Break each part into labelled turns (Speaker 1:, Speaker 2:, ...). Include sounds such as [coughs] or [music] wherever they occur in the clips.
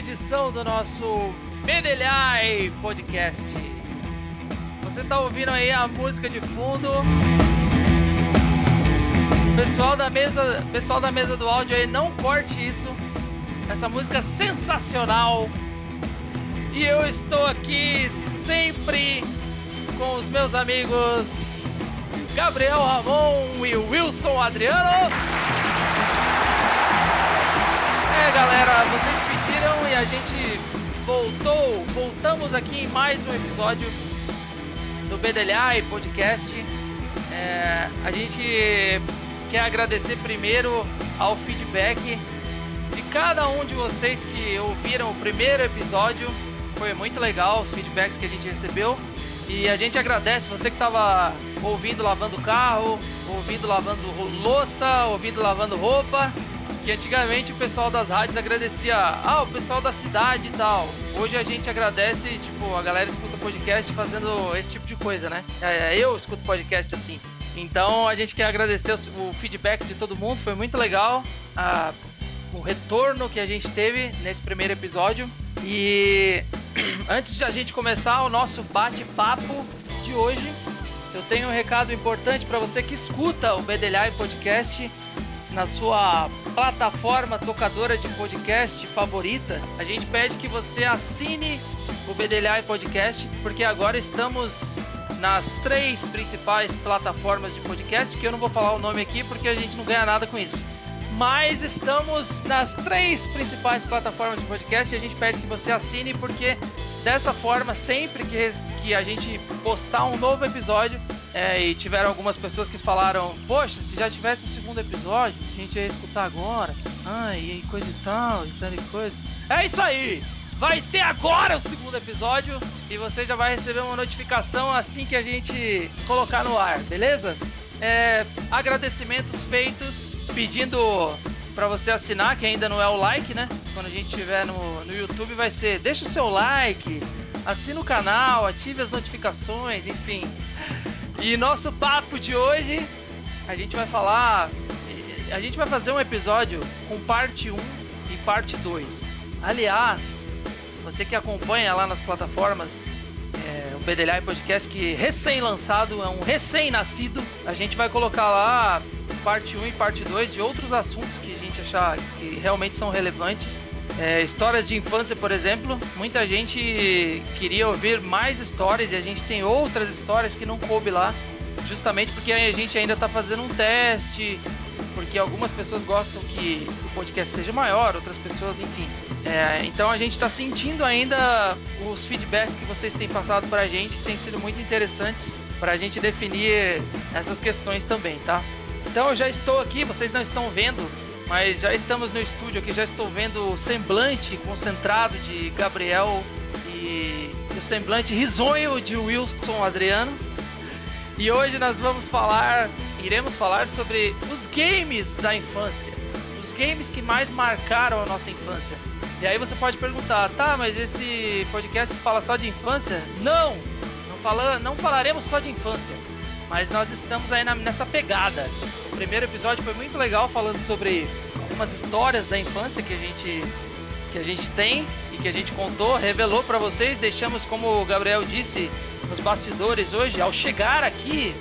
Speaker 1: edição do nosso Medelhai Podcast. Você tá ouvindo aí a música de fundo. Pessoal da mesa, pessoal da mesa do áudio aí, não corte isso. Essa música sensacional. E eu estou aqui sempre com os meus amigos Gabriel Ramon e Wilson Adriano. É, galera, vocês e a gente voltou, voltamos aqui em mais um episódio do BDLA Podcast. É, a gente quer agradecer primeiro ao feedback de cada um de vocês que ouviram o primeiro episódio. Foi muito legal os feedbacks que a gente recebeu. E a gente agradece você que estava ouvindo lavando carro, ouvindo lavando louça, ouvindo lavando roupa que antigamente o pessoal das rádios agradecia, ah, o pessoal da cidade e tal. Hoje a gente agradece, tipo, a galera escuta podcast fazendo esse tipo de coisa, né? É, eu escuto podcast assim. Então a gente quer agradecer o, feedback de todo mundo, foi muito legal. A, o retorno que a gente teve nesse primeiro episódio. E [clears throat] antes de a gente começar o nosso bate-papo de hoje, eu tenho um recado importante para você que escuta o Bedelhai Podcast na sua plataforma tocadora de podcast favorita, a gente pede que você assine o Bedelhai Podcast, porque agora estamos nas três principais plataformas de podcast, que eu não vou falar o nome aqui porque a gente não ganha nada com isso. Mas estamos nas três principais plataformas de podcast e a gente pede que você assine porque dessa forma, sempre que, que a gente postar um novo episódio, é, e tiveram algumas pessoas que falaram: Poxa, se já tivesse o segundo episódio, a gente ia escutar agora. Ah, e coisa e tal, e tal e coisa. É isso aí! Vai ter agora o segundo episódio e você já vai receber uma notificação assim que a gente colocar no ar, beleza? É, agradecimentos feitos, pedindo para você assinar, que ainda não é o like, né? Quando a gente tiver no, no YouTube, vai ser deixa o seu like, assina o canal, ative as notificações, enfim. E nosso papo de hoje, a gente vai falar. A gente vai fazer um episódio com parte 1 e parte 2. Aliás, você que acompanha lá nas plataformas é, o Bedelhai Podcast, que recém-lançado, é um recém-nascido, a gente vai colocar lá parte 1 e parte 2 de outros assuntos que a gente achar que realmente são relevantes. É, histórias de infância, por exemplo, muita gente queria ouvir mais histórias e a gente tem outras histórias que não coube lá, justamente porque a gente ainda está fazendo um teste, porque algumas pessoas gostam que o podcast seja maior, outras pessoas, enfim. É, então a gente está sentindo ainda os feedbacks que vocês têm passado para a gente, que têm sido muito interessantes para a gente definir essas questões também, tá? Então eu já estou aqui, vocês não estão vendo, mas já estamos no estúdio aqui, já estou vendo o semblante concentrado de Gabriel e o semblante risonho de Wilson Adriano. E hoje nós vamos falar, iremos falar sobre os games da infância, os games que mais marcaram a nossa infância. E aí você pode perguntar, tá, mas esse podcast fala só de infância? Não, não, fala, não falaremos só de infância, mas nós estamos aí na, nessa pegada primeiro episódio foi muito legal falando sobre algumas histórias da infância que a gente que a gente tem e que a gente contou, revelou para vocês, deixamos como o Gabriel disse nos bastidores hoje, ao chegar aqui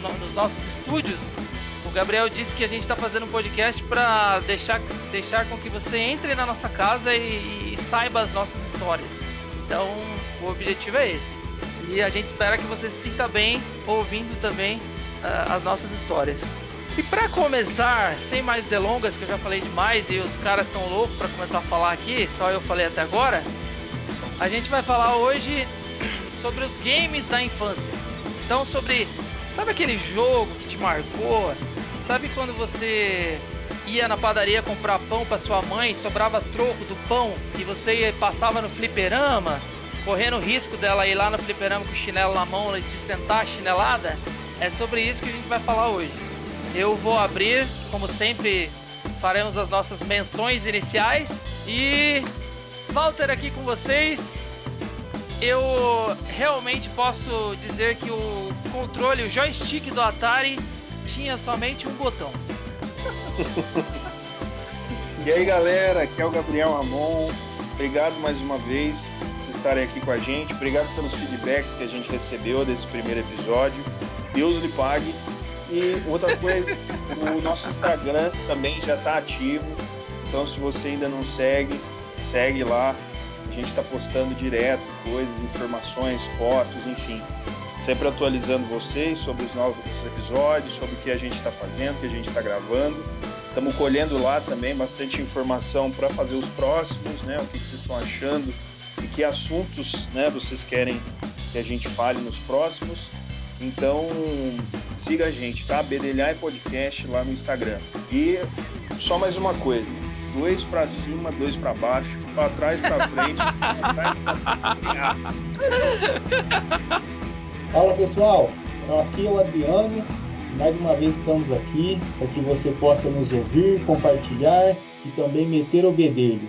Speaker 1: nos, nos nossos estúdios, o Gabriel disse que a gente está fazendo um podcast para deixar, deixar com que você entre na nossa casa e, e saiba as nossas histórias. Então, o objetivo é esse. E a gente espera que você se sinta bem ouvindo também uh, as nossas histórias. E para começar, sem mais delongas, que eu já falei demais e os caras estão loucos para começar a falar aqui, só eu falei até agora, a gente vai falar hoje sobre os games da infância. Então, sobre. Sabe aquele jogo que te marcou? Sabe quando você ia na padaria comprar pão para sua mãe, sobrava troco do pão e você passava no fliperama, correndo o risco dela ir lá no fliperama com o chinelo na mão e te sentar chinelada? É sobre isso que a gente vai falar hoje. Eu vou abrir, como sempre, faremos as nossas menções iniciais e Walter aqui com vocês. Eu realmente posso dizer que o controle, o joystick do Atari tinha somente um botão. [laughs]
Speaker 2: e aí galera, aqui é o Gabriel Ramon. obrigado mais uma vez estarem aqui com a gente. Obrigado pelos feedbacks que a gente recebeu desse primeiro episódio. Deus lhe pague. E outra coisa, [laughs] o nosso Instagram também já está ativo. Então, se você ainda não segue, segue lá. A gente está postando direto coisas, informações, fotos, enfim. Sempre atualizando vocês sobre os novos episódios, sobre o que a gente está fazendo, o que a gente está gravando. Estamos colhendo lá também bastante informação para fazer os próximos, né? O que, que vocês estão achando que assuntos né, vocês querem que a gente fale nos próximos. Então siga a gente, tá? Bedelhar Podcast lá no Instagram. E só mais uma coisa: dois para cima, dois para baixo, para trás, para frente, para trás, para
Speaker 3: frente. Fala pessoal, aqui é o Adriano mais uma vez estamos aqui para que você possa nos ouvir, compartilhar e também meter o bedelho.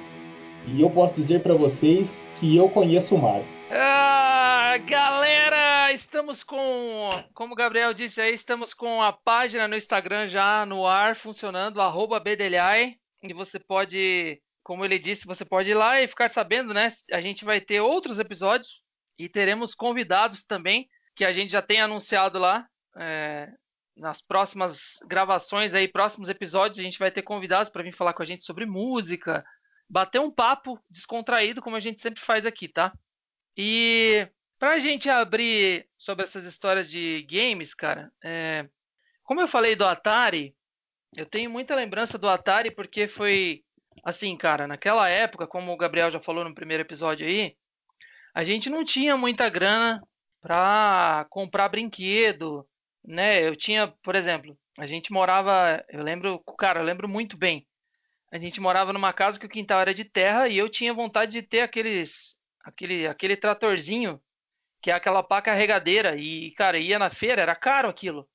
Speaker 3: E eu posso dizer para vocês que eu conheço o Mário.
Speaker 1: Ah, galera, estamos com, como o Gabriel disse aí, estamos com a página no Instagram já no ar funcionando, arroba e você pode, como ele disse, você pode ir lá e ficar sabendo, né? A gente vai ter outros episódios e teremos convidados também, que a gente já tem anunciado lá. É, nas próximas gravações aí, próximos episódios, a gente vai ter convidados para vir falar com a gente sobre música, bater um papo descontraído, como a gente sempre faz aqui, tá? E para a gente abrir sobre essas histórias de games, cara, é... como eu falei do Atari, eu tenho muita lembrança do Atari porque foi assim, cara, naquela época, como o Gabriel já falou no primeiro episódio aí, a gente não tinha muita grana para comprar brinquedo, né? Eu tinha, por exemplo, a gente morava, eu lembro, cara, eu lembro muito bem. A gente morava numa casa que o quintal era de terra e eu tinha vontade de ter aqueles, aquele, aquele tratorzinho que é aquela pá carregadeira e, cara, ia na feira, era caro aquilo.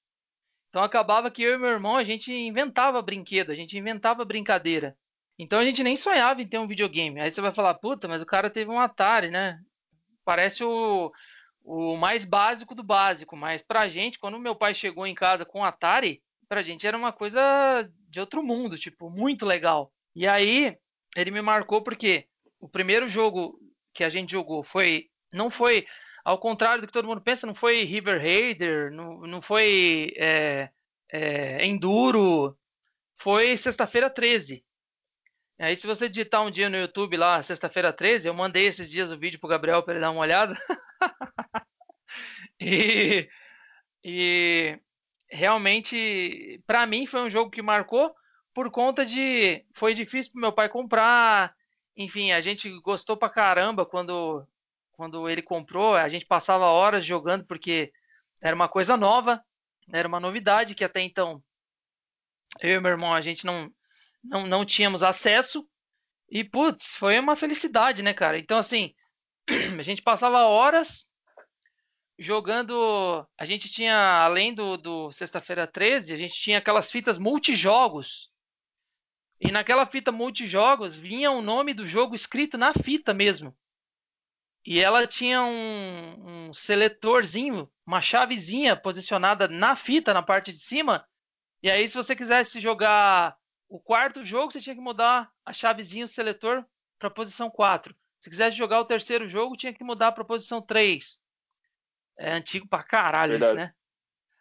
Speaker 1: Então acabava que eu e meu irmão a gente inventava brinquedo, a gente inventava brincadeira. Então a gente nem sonhava em ter um videogame. Aí você vai falar, puta, mas o cara teve um Atari, né? Parece o, o mais básico do básico, mas pra gente, quando meu pai chegou em casa com o Atari, pra gente era uma coisa de outro mundo, tipo, muito legal. E aí, ele me marcou porque o primeiro jogo que a gente jogou foi não foi ao contrário do que todo mundo pensa, não foi River Raider, não, não foi é, é, Enduro, foi sexta-feira 13. Aí se você digitar um dia no YouTube lá, sexta-feira 13, eu mandei esses dias o vídeo pro Gabriel para ele dar uma olhada. [laughs] e, e realmente, para mim, foi um jogo que marcou por conta de. Foi difícil pro meu pai comprar. Enfim, a gente gostou pra caramba quando, quando ele comprou. A gente passava horas jogando porque era uma coisa nova, era uma novidade que até então eu e meu irmão a gente não, não, não tínhamos acesso. E, putz, foi uma felicidade, né, cara? Então, assim, [clears throat] a gente passava horas jogando. A gente tinha, além do, do Sexta-feira 13, a gente tinha aquelas fitas multijogos. E naquela fita multijogos vinha o nome do jogo escrito na fita mesmo. E ela tinha um, um seletorzinho, uma chavezinha posicionada na fita, na parte de cima. E aí, se você quisesse jogar o quarto jogo, você tinha que mudar a chavezinha, o seletor, para posição 4. Se quisesse jogar o terceiro jogo, tinha que mudar para posição 3. É antigo pra caralho Verdade. isso, né?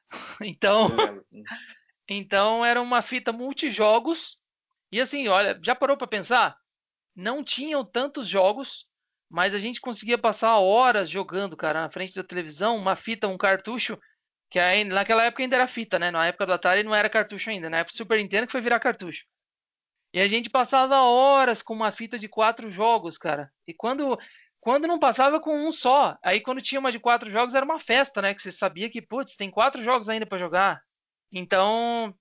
Speaker 1: [laughs] então, [laughs] então era uma fita multijogos. E assim, olha, já parou para pensar? Não tinham tantos jogos, mas a gente conseguia passar horas jogando, cara, na frente da televisão, uma fita, um cartucho, que aí, naquela época ainda era fita, né? Na época do Atari não era cartucho ainda, na época do Super Nintendo que foi virar cartucho. E a gente passava horas com uma fita de quatro jogos, cara. E quando quando não passava com um só. Aí quando tinha uma de quatro jogos era uma festa, né? Que você sabia que, putz, tem quatro jogos ainda para jogar. Então,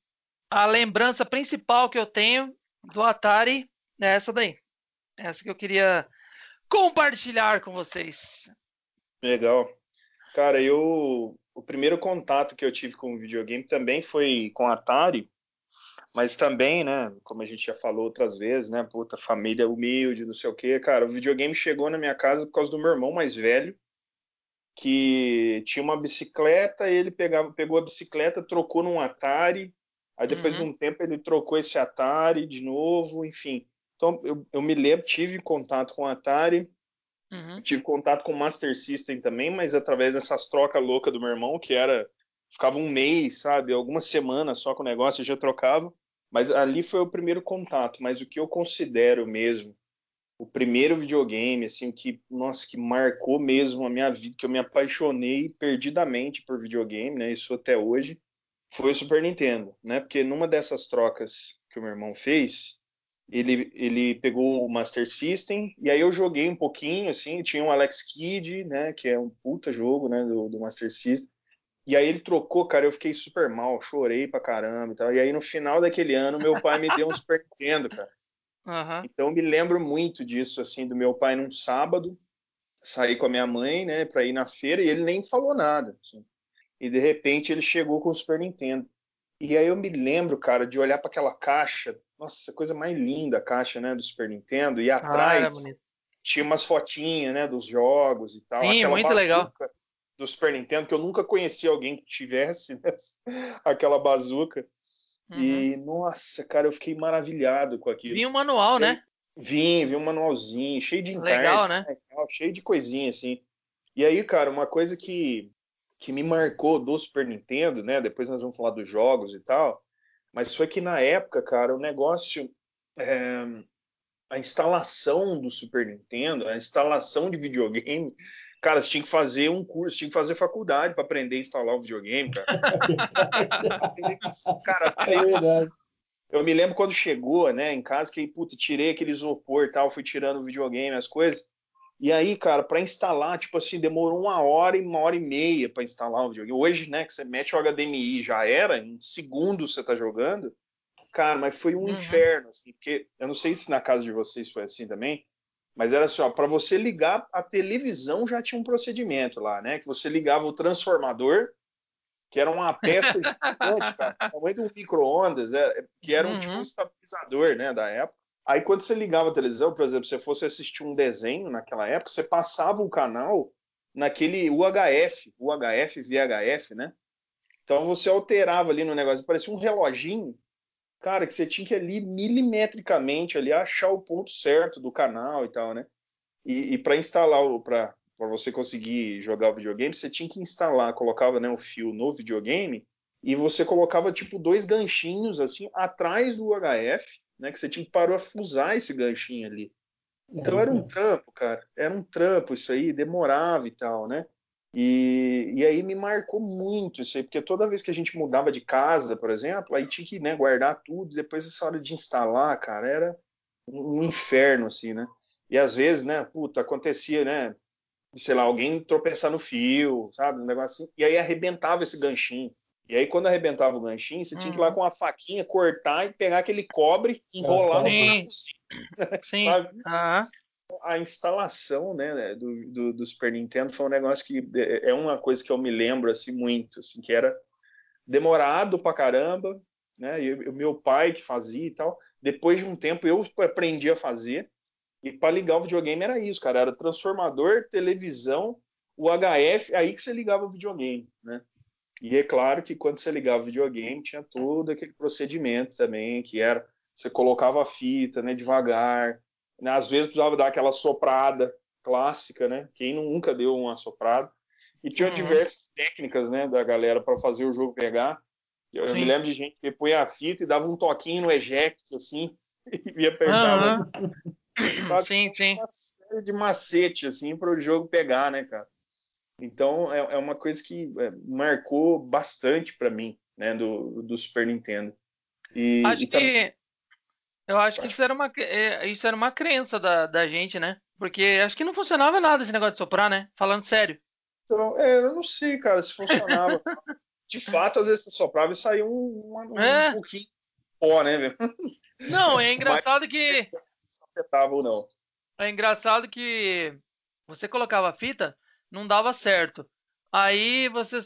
Speaker 1: a lembrança principal que eu tenho do Atari é essa daí. Essa que eu queria compartilhar com vocês.
Speaker 2: Legal. Cara, eu o primeiro contato que eu tive com o videogame também foi com Atari. Mas também, né, como a gente já falou outras vezes, né, puta, família humilde, não sei o quê. Cara, o videogame chegou na minha casa por causa do meu irmão mais velho, que tinha uma bicicleta, ele pegava, pegou a bicicleta, trocou num Atari, aí depois uhum. de um tempo ele trocou esse Atari de novo, enfim. Então, eu, eu me lembro, tive contato com o Atari,
Speaker 1: Uhum.
Speaker 2: tive contato com o Master System também, mas através dessas trocas loucas do meu irmão, que era. Ficava um mês, sabe? Algumas semanas só com o negócio, eu já trocava. Mas ali foi o primeiro contato. Mas o que eu considero mesmo o primeiro videogame, assim, que, nossa, que marcou mesmo a minha vida, que eu me apaixonei perdidamente por videogame, né? Isso até hoje, foi o Super Nintendo, né? Porque numa dessas trocas que o meu irmão fez, ele, ele pegou o Master System, e aí eu joguei um pouquinho, assim, tinha um Alex Kidd, né? Que é um puta jogo, né? Do, do Master System. E aí ele trocou, cara, eu fiquei super mal, chorei pra caramba e tal. E aí no final daquele ano, meu pai me deu um Super [laughs] Nintendo, cara.
Speaker 1: Uhum.
Speaker 2: Então eu me lembro muito disso, assim, do meu pai num sábado, sair com a minha mãe, né, para ir na feira e ele nem falou nada. Assim. E de repente ele chegou com o Super Nintendo. E aí eu me lembro, cara, de olhar para aquela caixa, nossa, coisa mais linda a caixa, né, do Super Nintendo, e atrás
Speaker 1: ah,
Speaker 2: tinha umas fotinhas, né, dos jogos e tal.
Speaker 1: Sim, muito legal.
Speaker 2: Do Super Nintendo, que eu nunca conheci alguém que tivesse né, [laughs] aquela bazuca. Uhum. E, nossa, cara, eu fiquei maravilhado com aquilo.
Speaker 1: Vinha um manual, né?
Speaker 2: Vim, vi um manualzinho, cheio de encartes,
Speaker 1: Legal, né?
Speaker 2: né? Cheio de coisinha, assim. E aí, cara, uma coisa que, que me marcou do Super Nintendo, né? Depois nós vamos falar dos jogos e tal. Mas foi que na época, cara, o negócio. É, a instalação do Super Nintendo, a instalação de videogame, cara, você tinha que fazer um curso, tinha que fazer faculdade para aprender a instalar o videogame, cara. [laughs] cara, a televisão, é eu me lembro quando chegou, né, em casa, que, puta, tirei aquele isopor e tal, fui tirando o videogame, as coisas. E aí, cara, para instalar, tipo assim, demorou uma hora e uma hora e meia para instalar o videogame. Hoje, né, que você mete o HDMI já era, em segundos você tá jogando. Cara, mas foi um uhum. inferno, assim, porque eu não sei se na casa de vocês foi assim também, mas era assim, ó, para você ligar a televisão já tinha um procedimento lá, né? Que você ligava o transformador, que era uma peça gigante, cara, tamanho de um micro-ondas, é, que era um uhum. tipo um estabilizador, né, da época. Aí quando você ligava a televisão, por exemplo, se você fosse assistir um desenho naquela época, você passava o canal naquele UHF, UHF, VHF, né? Então você alterava ali no negócio, parecia um reloginho, cara, que você tinha que ali milimetricamente ali achar o ponto certo do canal e tal, né? E, e para instalar o para para você conseguir jogar o videogame, você tinha que instalar, colocava né, o fio no videogame e você colocava tipo dois ganchinhos assim atrás do HF, né? Que você tinha que parafusar esse ganchinho ali. Então era um trampo, cara. Era um trampo isso aí, demorava e tal, né? E, e aí me marcou muito isso aí, porque toda vez que a gente mudava de casa, por exemplo, aí tinha que né, guardar tudo, depois essa hora de instalar, cara, era um inferno, assim, né? E às vezes, né, puta, acontecia, né, sei lá, alguém tropeçar no fio, sabe? Um negócio assim. E aí arrebentava esse ganchinho. E aí, quando arrebentava o ganchinho, você uhum. tinha que ir lá uhum. com uma faquinha, cortar e pegar aquele cobre, enrolar no
Speaker 1: parafusinho. Sim. Uhum. [laughs]
Speaker 2: A instalação né, do, do, do, Super Nintendo foi um negócio que é, é uma coisa que eu me lembro assim muito, assim, que era demorado pra caramba, né? E o meu pai que fazia e tal. Depois de um tempo eu aprendi a fazer. E para ligar o videogame era isso, cara. Era transformador, televisão, o HF, aí que você ligava o videogame, né? E é claro que quando você ligava o videogame, tinha todo aquele procedimento também, que era você colocava a fita, né, devagar. Né? Às vezes precisava dar aquela soprada clássica, né? Quem nunca deu uma soprada. E tinha uhum. diversas técnicas, né, da galera para fazer o jogo pegar. Eu, eu, me lembro de gente que punha a fita e dava um toquinho no eject, assim, [laughs] e apertava.
Speaker 1: Uhum. [laughs] Sim, sim.
Speaker 2: Uma série de macete, assim, para o jogo pegar, né, cara? Então, é, é uma coisa que é, marcou bastante para mim, né, do, do Super Nintendo. E,
Speaker 1: acho
Speaker 2: e
Speaker 1: que eu acho que isso era uma é, isso era uma crença da, da gente, né? Porque acho que não funcionava nada esse negócio de soprar, né? Falando sério.
Speaker 2: Então, é, eu não sei, cara, se funcionava. [laughs] de fato, às vezes você soprava e saía um, um,
Speaker 1: é.
Speaker 2: um pouquinho de pó, né, velho?
Speaker 1: Não, é [laughs] engraçado Mas, que
Speaker 2: afetava ou não.
Speaker 1: É engraçado que você colocava a fita, não dava certo. Aí você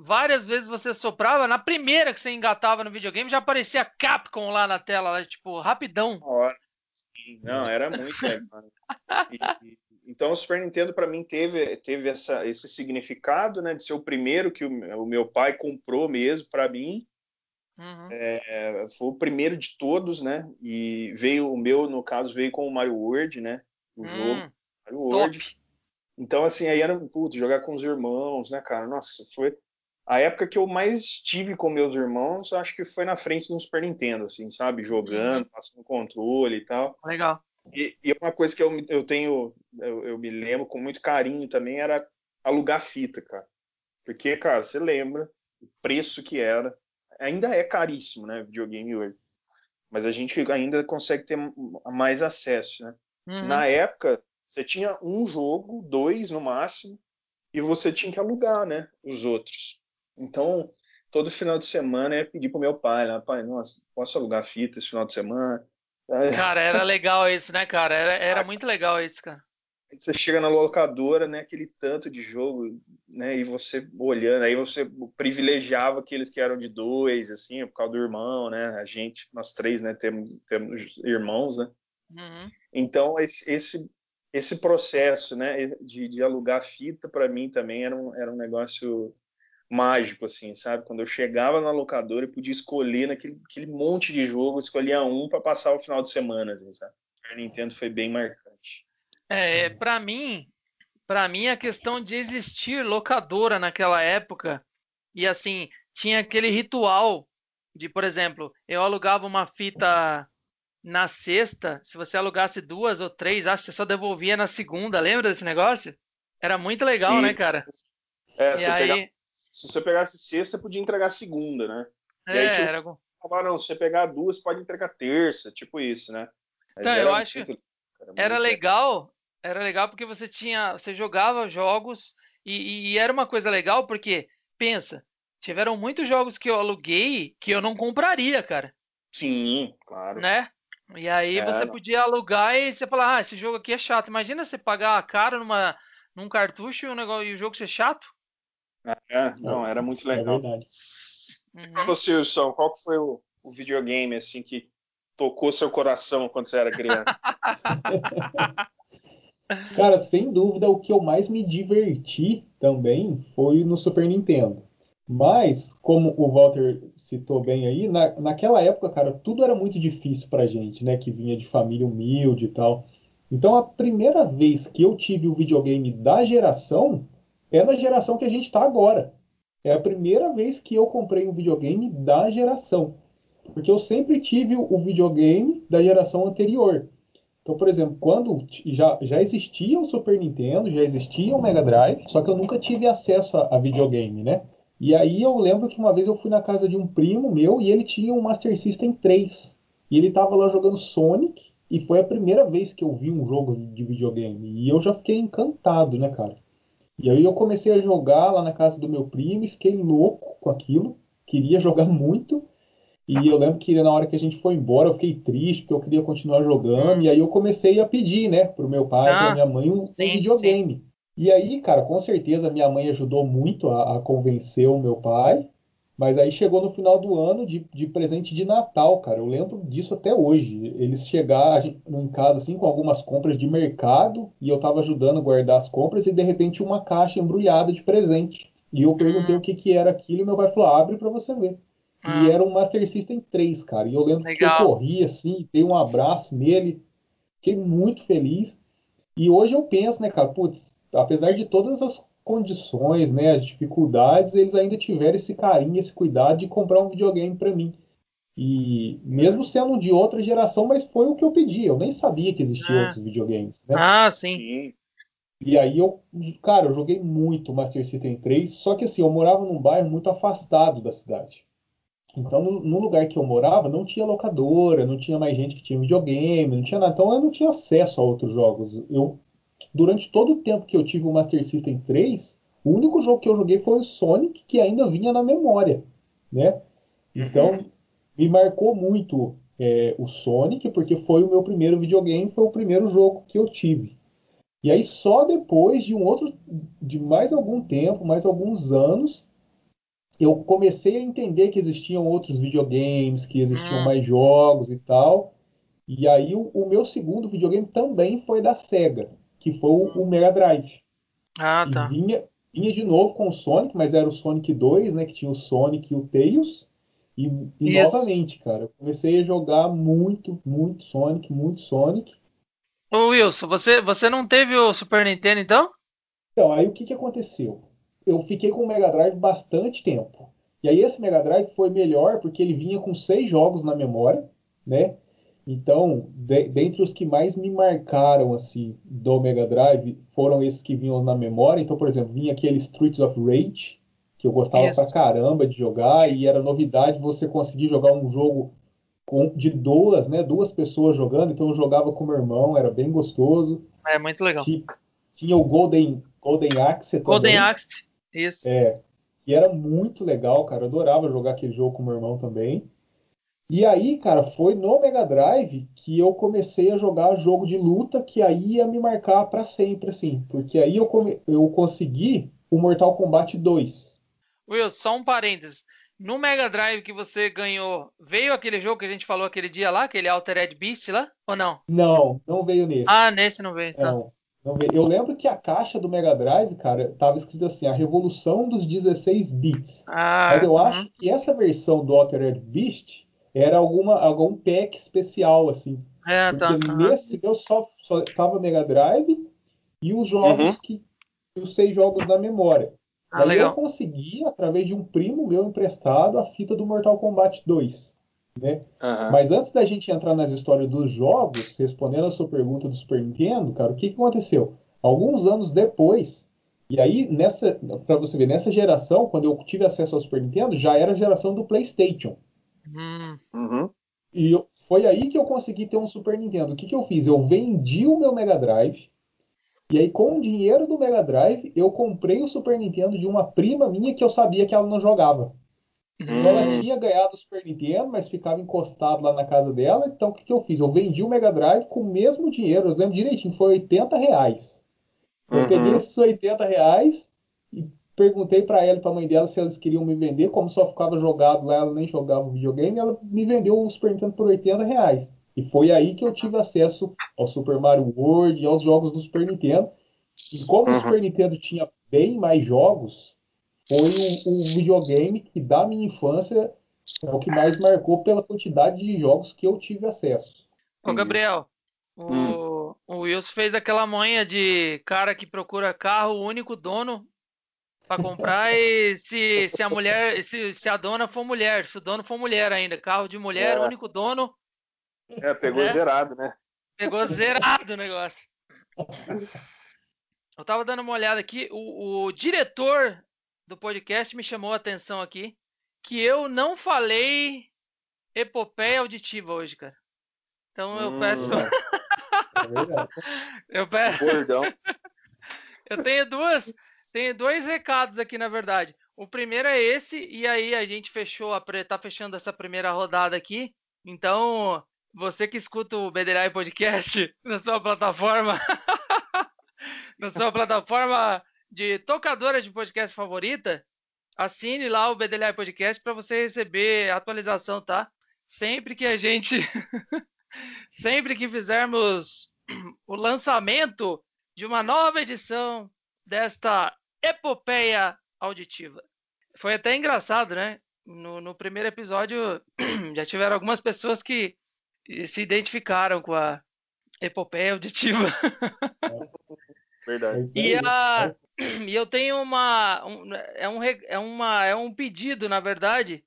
Speaker 1: várias vezes você soprava, na primeira que você engatava no videogame já aparecia Capcom lá na tela, tipo, rapidão.
Speaker 2: Não, era muito, [laughs] né, e, então o Super Nintendo para mim teve, teve essa, esse significado, né, de ser o primeiro que o, o meu pai comprou mesmo para mim. Uhum. É, foi o primeiro de todos, né? E veio o meu, no caso, veio com o Mario World, né? O hum, jogo. Mario World. Então, assim, aí era, putz, jogar com os irmãos, né, cara? Nossa, foi a época que eu mais estive com meus irmãos, acho que foi na frente do Super Nintendo, assim, sabe? Jogando, uhum. passando controle e tal.
Speaker 1: Legal.
Speaker 2: E, e uma coisa que eu, eu tenho, eu, eu, me lembro com muito carinho também, era alugar fita, cara. Porque, cara, você lembra o preço que era. Ainda é caríssimo, né? Videogame hoje. Mas a gente ainda consegue ter mais acesso, né? Uhum. Na época, você tinha um jogo, dois no máximo, e você tinha que alugar, né? Os outros. Então, todo final de semana eu ia pedir pro meu pai, né? pai, nossa, posso alugar fita esse final de semana? [laughs]
Speaker 1: Cara, era legal isso, né, cara? Era, era muito legal isso, cara.
Speaker 2: Você chega na locadora, né, aquele tanto de jogo, né, e você olhando, aí você privilegiava aqueles que eram de dois, assim, por causa do irmão, né, a gente, nós três, né, temos, temos irmãos, né. Uhum. Então, esse, esse, esse processo, né, de, de alugar fita, para mim também era um, era um negócio mágico, assim, sabe? Quando eu chegava na locadora e podia escolher naquele aquele monte de jogo, escolhia um para passar o final de semana, assim, sabe? A Nintendo foi bem marcante.
Speaker 1: É, para mim, para mim a questão de existir locadora naquela época e assim tinha aquele ritual de, por exemplo, eu alugava uma fita na sexta, se você alugasse duas ou três, acho que você só devolvia na segunda. Lembra desse negócio? Era muito legal, Sim. né, cara?
Speaker 2: É, e você aí... pegava se você pegasse sexta, podia entregar segunda, né? É, e aí tinha era... falar, não, se você pegar duas, pode entregar terça, tipo isso, né?
Speaker 1: então, eu acho muito, era legal, era legal porque você tinha, você jogava jogos e, e, era uma coisa legal porque, pensa, tiveram muitos jogos que eu aluguei que eu não compraria, cara.
Speaker 2: Sim, claro.
Speaker 1: Né? E aí é, você não. podia alugar e você falar, ah, esse jogo aqui é chato. Imagina você pagar caro numa, num cartucho e o, negócio, e o jogo ser chato.
Speaker 2: É, não, era muito é legal. É verdade. E pra você, Wilson, qual que foi o, o videogame assim que tocou seu coração quando você era criança? [laughs]
Speaker 3: Cara, sem dúvida, o que eu mais me diverti também foi no Super Nintendo. Mas, como o Walter citou bem aí, na, naquela época, cara, tudo era muito difícil pra gente, né? Que vinha de família humilde e tal. Então, a primeira vez que eu tive o videogame da geração é na geração que a gente está agora. É a primeira vez que eu comprei um videogame da geração. Porque eu sempre tive o videogame da geração anterior. Então, por exemplo, quando já, já existia o Super Nintendo, já existia o Mega Drive, só que eu nunca tive acesso a, a videogame, né? E aí eu lembro que uma vez eu fui na casa de um primo meu e ele tinha um Master System 3. E ele estava lá jogando Sonic e foi a primeira vez que eu vi um jogo de videogame. E eu já fiquei encantado, né, cara? E aí eu comecei a jogar lá na casa do meu primo e fiquei louco com aquilo. Queria jogar muito. E eu lembro que na hora que a gente foi embora, eu fiquei triste, porque eu queria continuar jogando. E aí eu comecei a pedir, né, pro meu pai, ah, pra minha mãe, um, sim, videogame. Sim. E aí, cara, com certeza minha mãe ajudou muito a, a convencer o meu pai. Mas aí chegou no final do ano de, de, presente de Natal, cara. Eu lembro disso até hoje. Eles chegaram em casa assim com algumas compras de mercado e eu tava ajudando a guardar as compras e de repente uma caixa embrulhada de presente. E eu perguntei hum. o que que era aquilo e meu pai falou: "Abre para você ver". E era um Master System 3, cara. E eu lembro Legal. que eu corri assim, dei um abraço nele, fiquei muito feliz. E hoje eu penso, né, cara, putz, apesar de todas as condições, né, as dificuldades, eles ainda tiveram esse carinho, esse cuidado de comprar um videogame para mim. E mesmo sendo de outra geração, mas foi o que eu pedi. Eu nem sabia que existiam ah. outros videogames. Né?
Speaker 1: Ah, sim.
Speaker 3: E aí eu, cara, eu joguei muito Master System 3, só que assim, eu morava num bairro muito afastado da cidade. Então, no, no, lugar que eu morava, não tinha locadora, não tinha mais gente que tinha videogame, não tinha nada. Então, eu não tinha acesso a outros jogos. Eu durante todo o tempo que eu tive o Master System 3, o único jogo que eu joguei foi o Sonic, que ainda vinha na memória, né? Então, uhum. me marcou muito é, o Sonic, porque foi o meu primeiro videogame, foi o primeiro jogo que eu tive. E aí só depois de um outro, de mais algum tempo, mais alguns anos, eu comecei a entender que existiam outros videogames, que existiam uhum. mais jogos e tal. E aí o, o meu segundo videogame também foi da Sega que foi o, o Mega Drive.
Speaker 1: Ah, tá.
Speaker 3: E vinha, vinha de novo com o Sonic, mas era o Sonic 2, né? Que tinha o Sonic e o Tails. E, e novamente, cara, eu comecei a jogar muito, muito Sonic, muito Sonic.
Speaker 1: Ô Wilson, você, você não teve o Super Nintendo então?
Speaker 3: Então, aí o que, que aconteceu? Eu fiquei com o Mega Drive bastante tempo. E aí esse Mega Drive foi melhor porque ele vinha com seis jogos na memória, né? Então, de, dentre os que mais me marcaram assim do Mega Drive foram esses que vinham na memória. Então, por exemplo, vinha aquele Streets of Rage, que eu gostava Isso. pra caramba de jogar e era novidade você conseguir jogar um jogo com, de duas, né, duas pessoas jogando. Então eu jogava com meu irmão, era bem gostoso.
Speaker 1: É muito legal.
Speaker 3: Tinha, tinha o Golden Golden Axe
Speaker 1: Golden também. Axe, isso.
Speaker 3: É. E era muito legal, cara. Eu adorava jogar aquele jogo com meu irmão também. E aí, cara, foi no Mega Drive que eu comecei a jogar jogo de luta que aí ia me marcar para sempre, assim. Porque aí eu, come... eu consegui o Mortal Kombat 2.
Speaker 1: Will, só um parênteses. No Mega Drive que você ganhou, veio aquele jogo que a gente falou aquele dia lá, aquele Altered Beast lá, ou não?
Speaker 3: Não, não veio nesse.
Speaker 1: Ah, nesse não veio, então. Não.
Speaker 3: Eu lembro que a caixa do Mega Drive, cara, tava escrito assim, a revolução dos 16 bits.
Speaker 1: Ah,
Speaker 3: Mas eu acho que essa versão do Altered Beast era alguma, algum pack especial, assim.
Speaker 1: É, tá.
Speaker 3: Porque nesse meu só, só tava Mega Drive e os jogos uhum. que. os seis jogos da memória.
Speaker 1: Ah, Aí legal.
Speaker 3: eu consegui, através de um primo meu emprestado, a fita do Mortal Kombat 2. Né? Uhum. Mas antes da gente entrar nas histórias dos jogos, respondendo a sua pergunta do Super Nintendo, cara, o que, que aconteceu? Alguns anos depois, e aí nessa, para você ver, nessa geração, quando eu tive acesso ao Super Nintendo, já era a geração do PlayStation.
Speaker 1: Hum.
Speaker 2: Uhum.
Speaker 3: E eu, foi aí que eu consegui ter um Super Nintendo. O que, que eu fiz? Eu vendi o meu Mega Drive. E aí, com o dinheiro do Mega Drive, eu comprei o Super Nintendo de uma prima minha que eu sabia que ela não jogava. Então ela hum. tinha ganhado o Super Nintendo, mas ficava encostado lá na casa dela. Então o que, que eu fiz? Eu vendi o Mega Drive com o mesmo dinheiro. Eu lembro direitinho, foi 80 reais. Eu uhum. peguei esses 80 reais e perguntei para ela e para a mãe dela se elas queriam me vender. Como só ficava jogado lá, ela nem jogava videogame, ela me vendeu o Super Nintendo por 80 reais. E foi aí que eu tive acesso ao Super Mario World e aos jogos do Super Nintendo. E como uhum. o Super Nintendo tinha bem mais jogos, foi o, o videogame que da minha infância é o que mais marcou pela quantidade de jogos que eu tive acesso.
Speaker 1: Ô Gabriel, o, hum. o Wilson fez aquela manha de cara que procura carro, o único dono para comprar e se, se a mulher, se, se a dona for mulher, se o dono for mulher ainda, carro de mulher, é. único dono.
Speaker 2: É, pegou né? zerado, né?
Speaker 1: Pegou zerado o negócio. Eu tava dando uma olhada aqui, o, o diretor do podcast me chamou a atenção aqui que eu não falei epopeia auditiva hoje, cara. Então eu hum, peço. É. [laughs] eu peço.
Speaker 2: Bordão. [laughs]
Speaker 1: eu tenho duas, tenho dois recados aqui na verdade. O primeiro é esse e aí a gente fechou a tá fechando essa primeira rodada aqui. Então você que escuta o BDLI Podcast [laughs] na sua plataforma, [laughs] na sua plataforma de tocadora de podcast favorita, assine lá o BDLI Podcast para você receber atualização, tá? Sempre que a gente. [laughs] sempre que fizermos [clears throat] o lançamento de uma nova edição desta epopeia auditiva. Foi até engraçado, né? No, no primeiro episódio [clears throat] já tiveram algumas pessoas que se identificaram com a epopeia auditiva. [laughs]
Speaker 2: Verdade.
Speaker 1: E a, [clears throat] e eu tenho uma, um, é, um, é, uma, é um pedido, na verdade,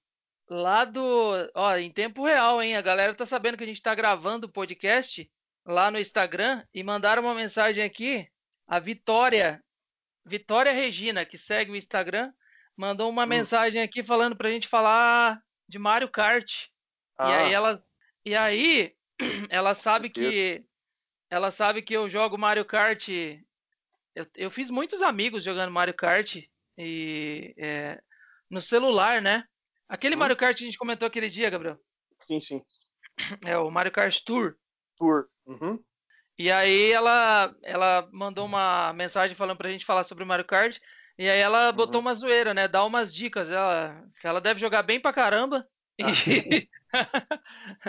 Speaker 1: lá do. Ó, em tempo real, hein? A galera tá sabendo que a gente tá gravando o podcast lá no Instagram e mandaram uma mensagem aqui. A Vitória, Vitória Regina, que segue o Instagram, mandou uma hum. mensagem aqui falando pra gente falar de Mario Kart. Ah. E aí ela. E aí, [clears throat] ela sabe que. Ela sabe que eu jogo Mario Kart eu, eu fiz muitos amigos jogando Mario Kart e é, no celular, né? Aquele hum. Mario Kart que a gente comentou aquele dia, Gabriel.
Speaker 2: Sim, sim.
Speaker 1: É o Mario Kart Tour.
Speaker 2: Tour. Uhum.
Speaker 1: E aí ela, ela mandou uma mensagem falando pra gente falar sobre o Mario Kart. E aí ela botou uhum. uma zoeira, né? Dá umas dicas. Ela, ela deve jogar bem pra caramba. Ah.
Speaker 2: E...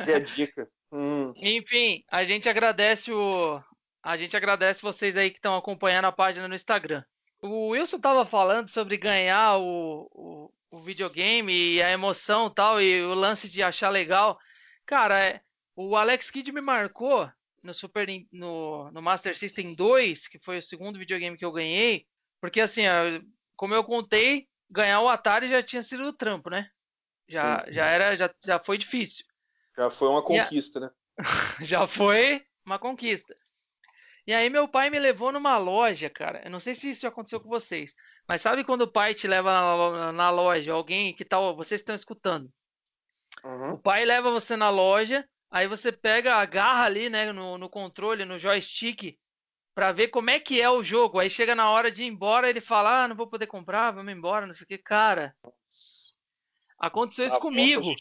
Speaker 2: que é dica.
Speaker 1: Hum. Enfim, a gente agradece o, a gente agradece vocês aí que estão acompanhando a página no Instagram. O Wilson estava falando sobre ganhar o, o, o, o videogame e a emoção tal, e o lance de achar legal. Cara, é, o Alex Kidd me marcou no Super no, no Master System 2, que foi o segundo videogame que eu ganhei, porque assim, como eu contei, ganhar o Atari já tinha sido o trampo, né? Já, já era, já, já foi difícil.
Speaker 2: Já foi uma conquista, a... né? [laughs]
Speaker 1: já foi uma conquista. E aí meu pai me levou numa loja, cara. Eu não sei se isso aconteceu com vocês, mas sabe quando o pai te leva na, loja, alguém que tal, vocês estão escutando. Uhum. O pai leva você na loja, aí você pega, agarra ali, né, no, no controle, no joystick, para ver como é que é o jogo. Aí chega na hora de ir embora, ele fala: "Ah, não vou poder comprar, vamos embora", não sei o que, cara. Aconteceu isso comigo.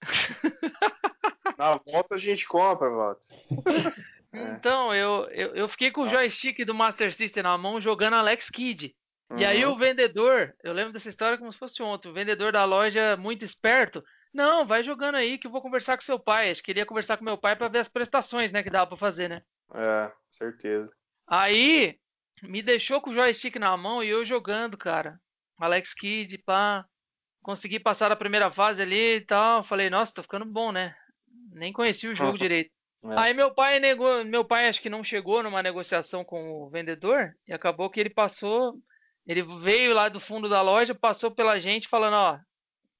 Speaker 1: [laughs]
Speaker 2: Na volta a gente compra, Walter.
Speaker 1: É. Então, eu, eu, eu, fiquei com o joystick do Master System na mão jogando Alex Kidd. Uhum. E aí uhum. o vendedor, eu lembro dessa história como se fosse ontem, o vendedor da loja muito esperto, não, vai jogando aí que eu vou conversar com seu pai. Acho que queria conversar com meu pai para ver as prestações, né, que dava para fazer, né?
Speaker 2: É, certeza.
Speaker 1: Aí me deixou com o joystick na mão e eu jogando, cara. Alex Kidd, pá. Consegui passar a primeira fase ali e tal. Falei, nossa, tá ficando bom, né? Nem conheci o jogo [laughs] direito. É. Aí meu pai negou, meu pai acho que não chegou numa negociação com o vendedor e acabou que ele passou, ele veio lá do fundo da loja, passou pela gente falando, ó,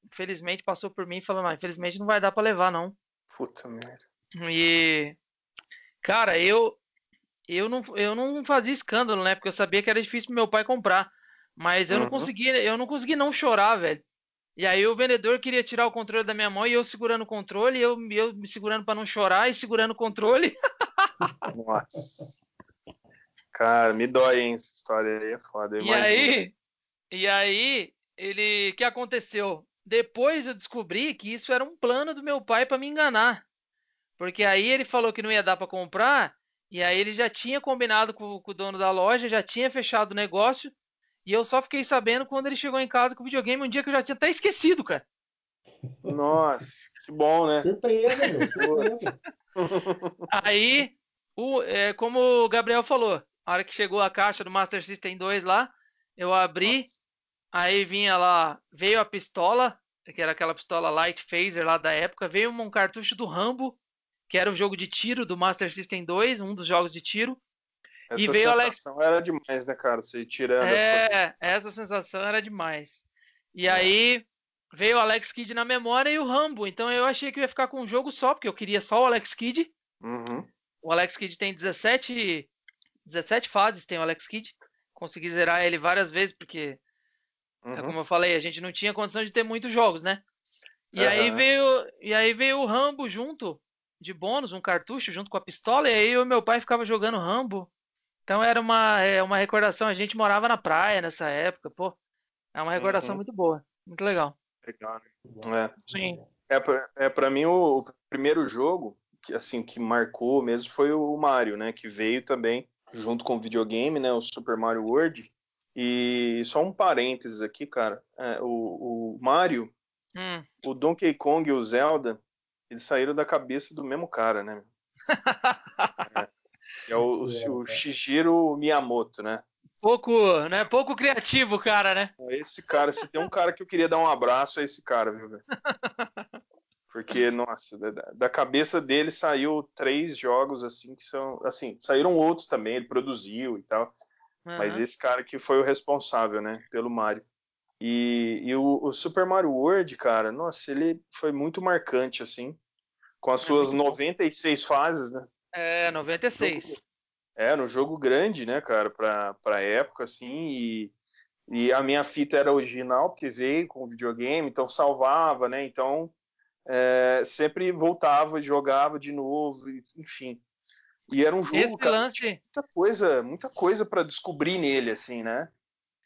Speaker 1: infelizmente passou por mim falando, ó, infelizmente não vai dar para levar não.
Speaker 2: Puta merda.
Speaker 1: E cara, eu eu não eu não fazia escândalo, né? Porque eu sabia que era difícil pro meu pai comprar, mas eu uhum. não conseguia, eu não consegui não chorar, velho. E aí o vendedor queria tirar o controle da minha mão e eu segurando o controle, e eu, eu me segurando para não chorar e segurando o controle. [laughs]
Speaker 2: Nossa. Cara, me dói, hein? Essa história aí é foda.
Speaker 1: E aí, e aí, ele, o que aconteceu? Depois eu descobri que isso era um plano do meu pai para me enganar. Porque aí ele falou que não ia dar para comprar, e aí ele já tinha combinado com, com o dono da loja, já tinha fechado o negócio, e eu só fiquei sabendo quando ele chegou em casa com o videogame um dia que eu já tinha até esquecido, cara.
Speaker 2: Nossa, que bom, né? Surpresa,
Speaker 1: meu. [laughs] Aí, o, é, como o Gabriel falou, a hora que chegou a caixa do Master System 2 lá, eu abri, Nossa. aí vinha lá, veio a pistola, que era aquela pistola Light Phaser lá da época, veio um cartucho do Rambo, que era o jogo de tiro do Master System 2, um dos jogos de tiro.
Speaker 2: Essa e veio sensação Alex... era demais, né, cara? Você tirando
Speaker 1: É, essa sensação era demais. E é. aí veio o Alex Kidd na memória e o Rambo. Então eu achei que eu ia ficar com um jogo só, porque eu queria só o Alex Kidd.
Speaker 2: Uhum.
Speaker 1: O Alex Kidd tem 17, 17 fases, tem o Alex Kidd. Consegui zerar ele várias vezes, porque, é uhum. como eu falei, a gente não tinha condição de ter muitos jogos, né? E, uhum. aí veio, e aí veio o Rambo junto, de bônus, um cartucho junto com a pistola, e aí o meu pai ficava jogando Rambo. Então era uma, é, uma recordação. A gente morava na praia nessa época, pô. É uma recordação uhum. muito boa, muito legal.
Speaker 2: Legal, né? É. Sim. É pra, é pra mim o, o, primeiro jogo que assim que marcou mesmo foi o Mario, né? Que veio também junto com o videogame, né? O Super Mario World. E só um parênteses aqui, cara. É, o, o, Mario, hum. o Donkey Kong e o Zelda, eles saíram da cabeça do mesmo cara, né? [laughs] é. É o, o, o Shigeru Miyamoto, né?
Speaker 1: Pouco, né? Pouco criativo, cara, né?
Speaker 2: Esse cara, se tem um cara que eu queria dar um abraço, é esse cara, viu, velho? [laughs] Porque, nossa, da, da, cabeça dele saiu três jogos, assim, que são. Assim, saíram outros também, ele produziu e tal. Uhum. Mas esse cara que foi o responsável, né? Pelo Mario. E, e o, o, Super Mario World, cara, nossa, ele foi muito marcante, assim. Com as é suas 96 fases, né?
Speaker 1: É, 96.
Speaker 2: É, no jogo grande, né, cara, pra, pra época, assim, e, e a minha fita era original, porque veio com o videogame, então salvava, né, então é, sempre voltava e jogava de novo, enfim. E era um jogo,
Speaker 1: cara, lance...
Speaker 2: muita coisa, muita coisa para descobrir nele, assim, né?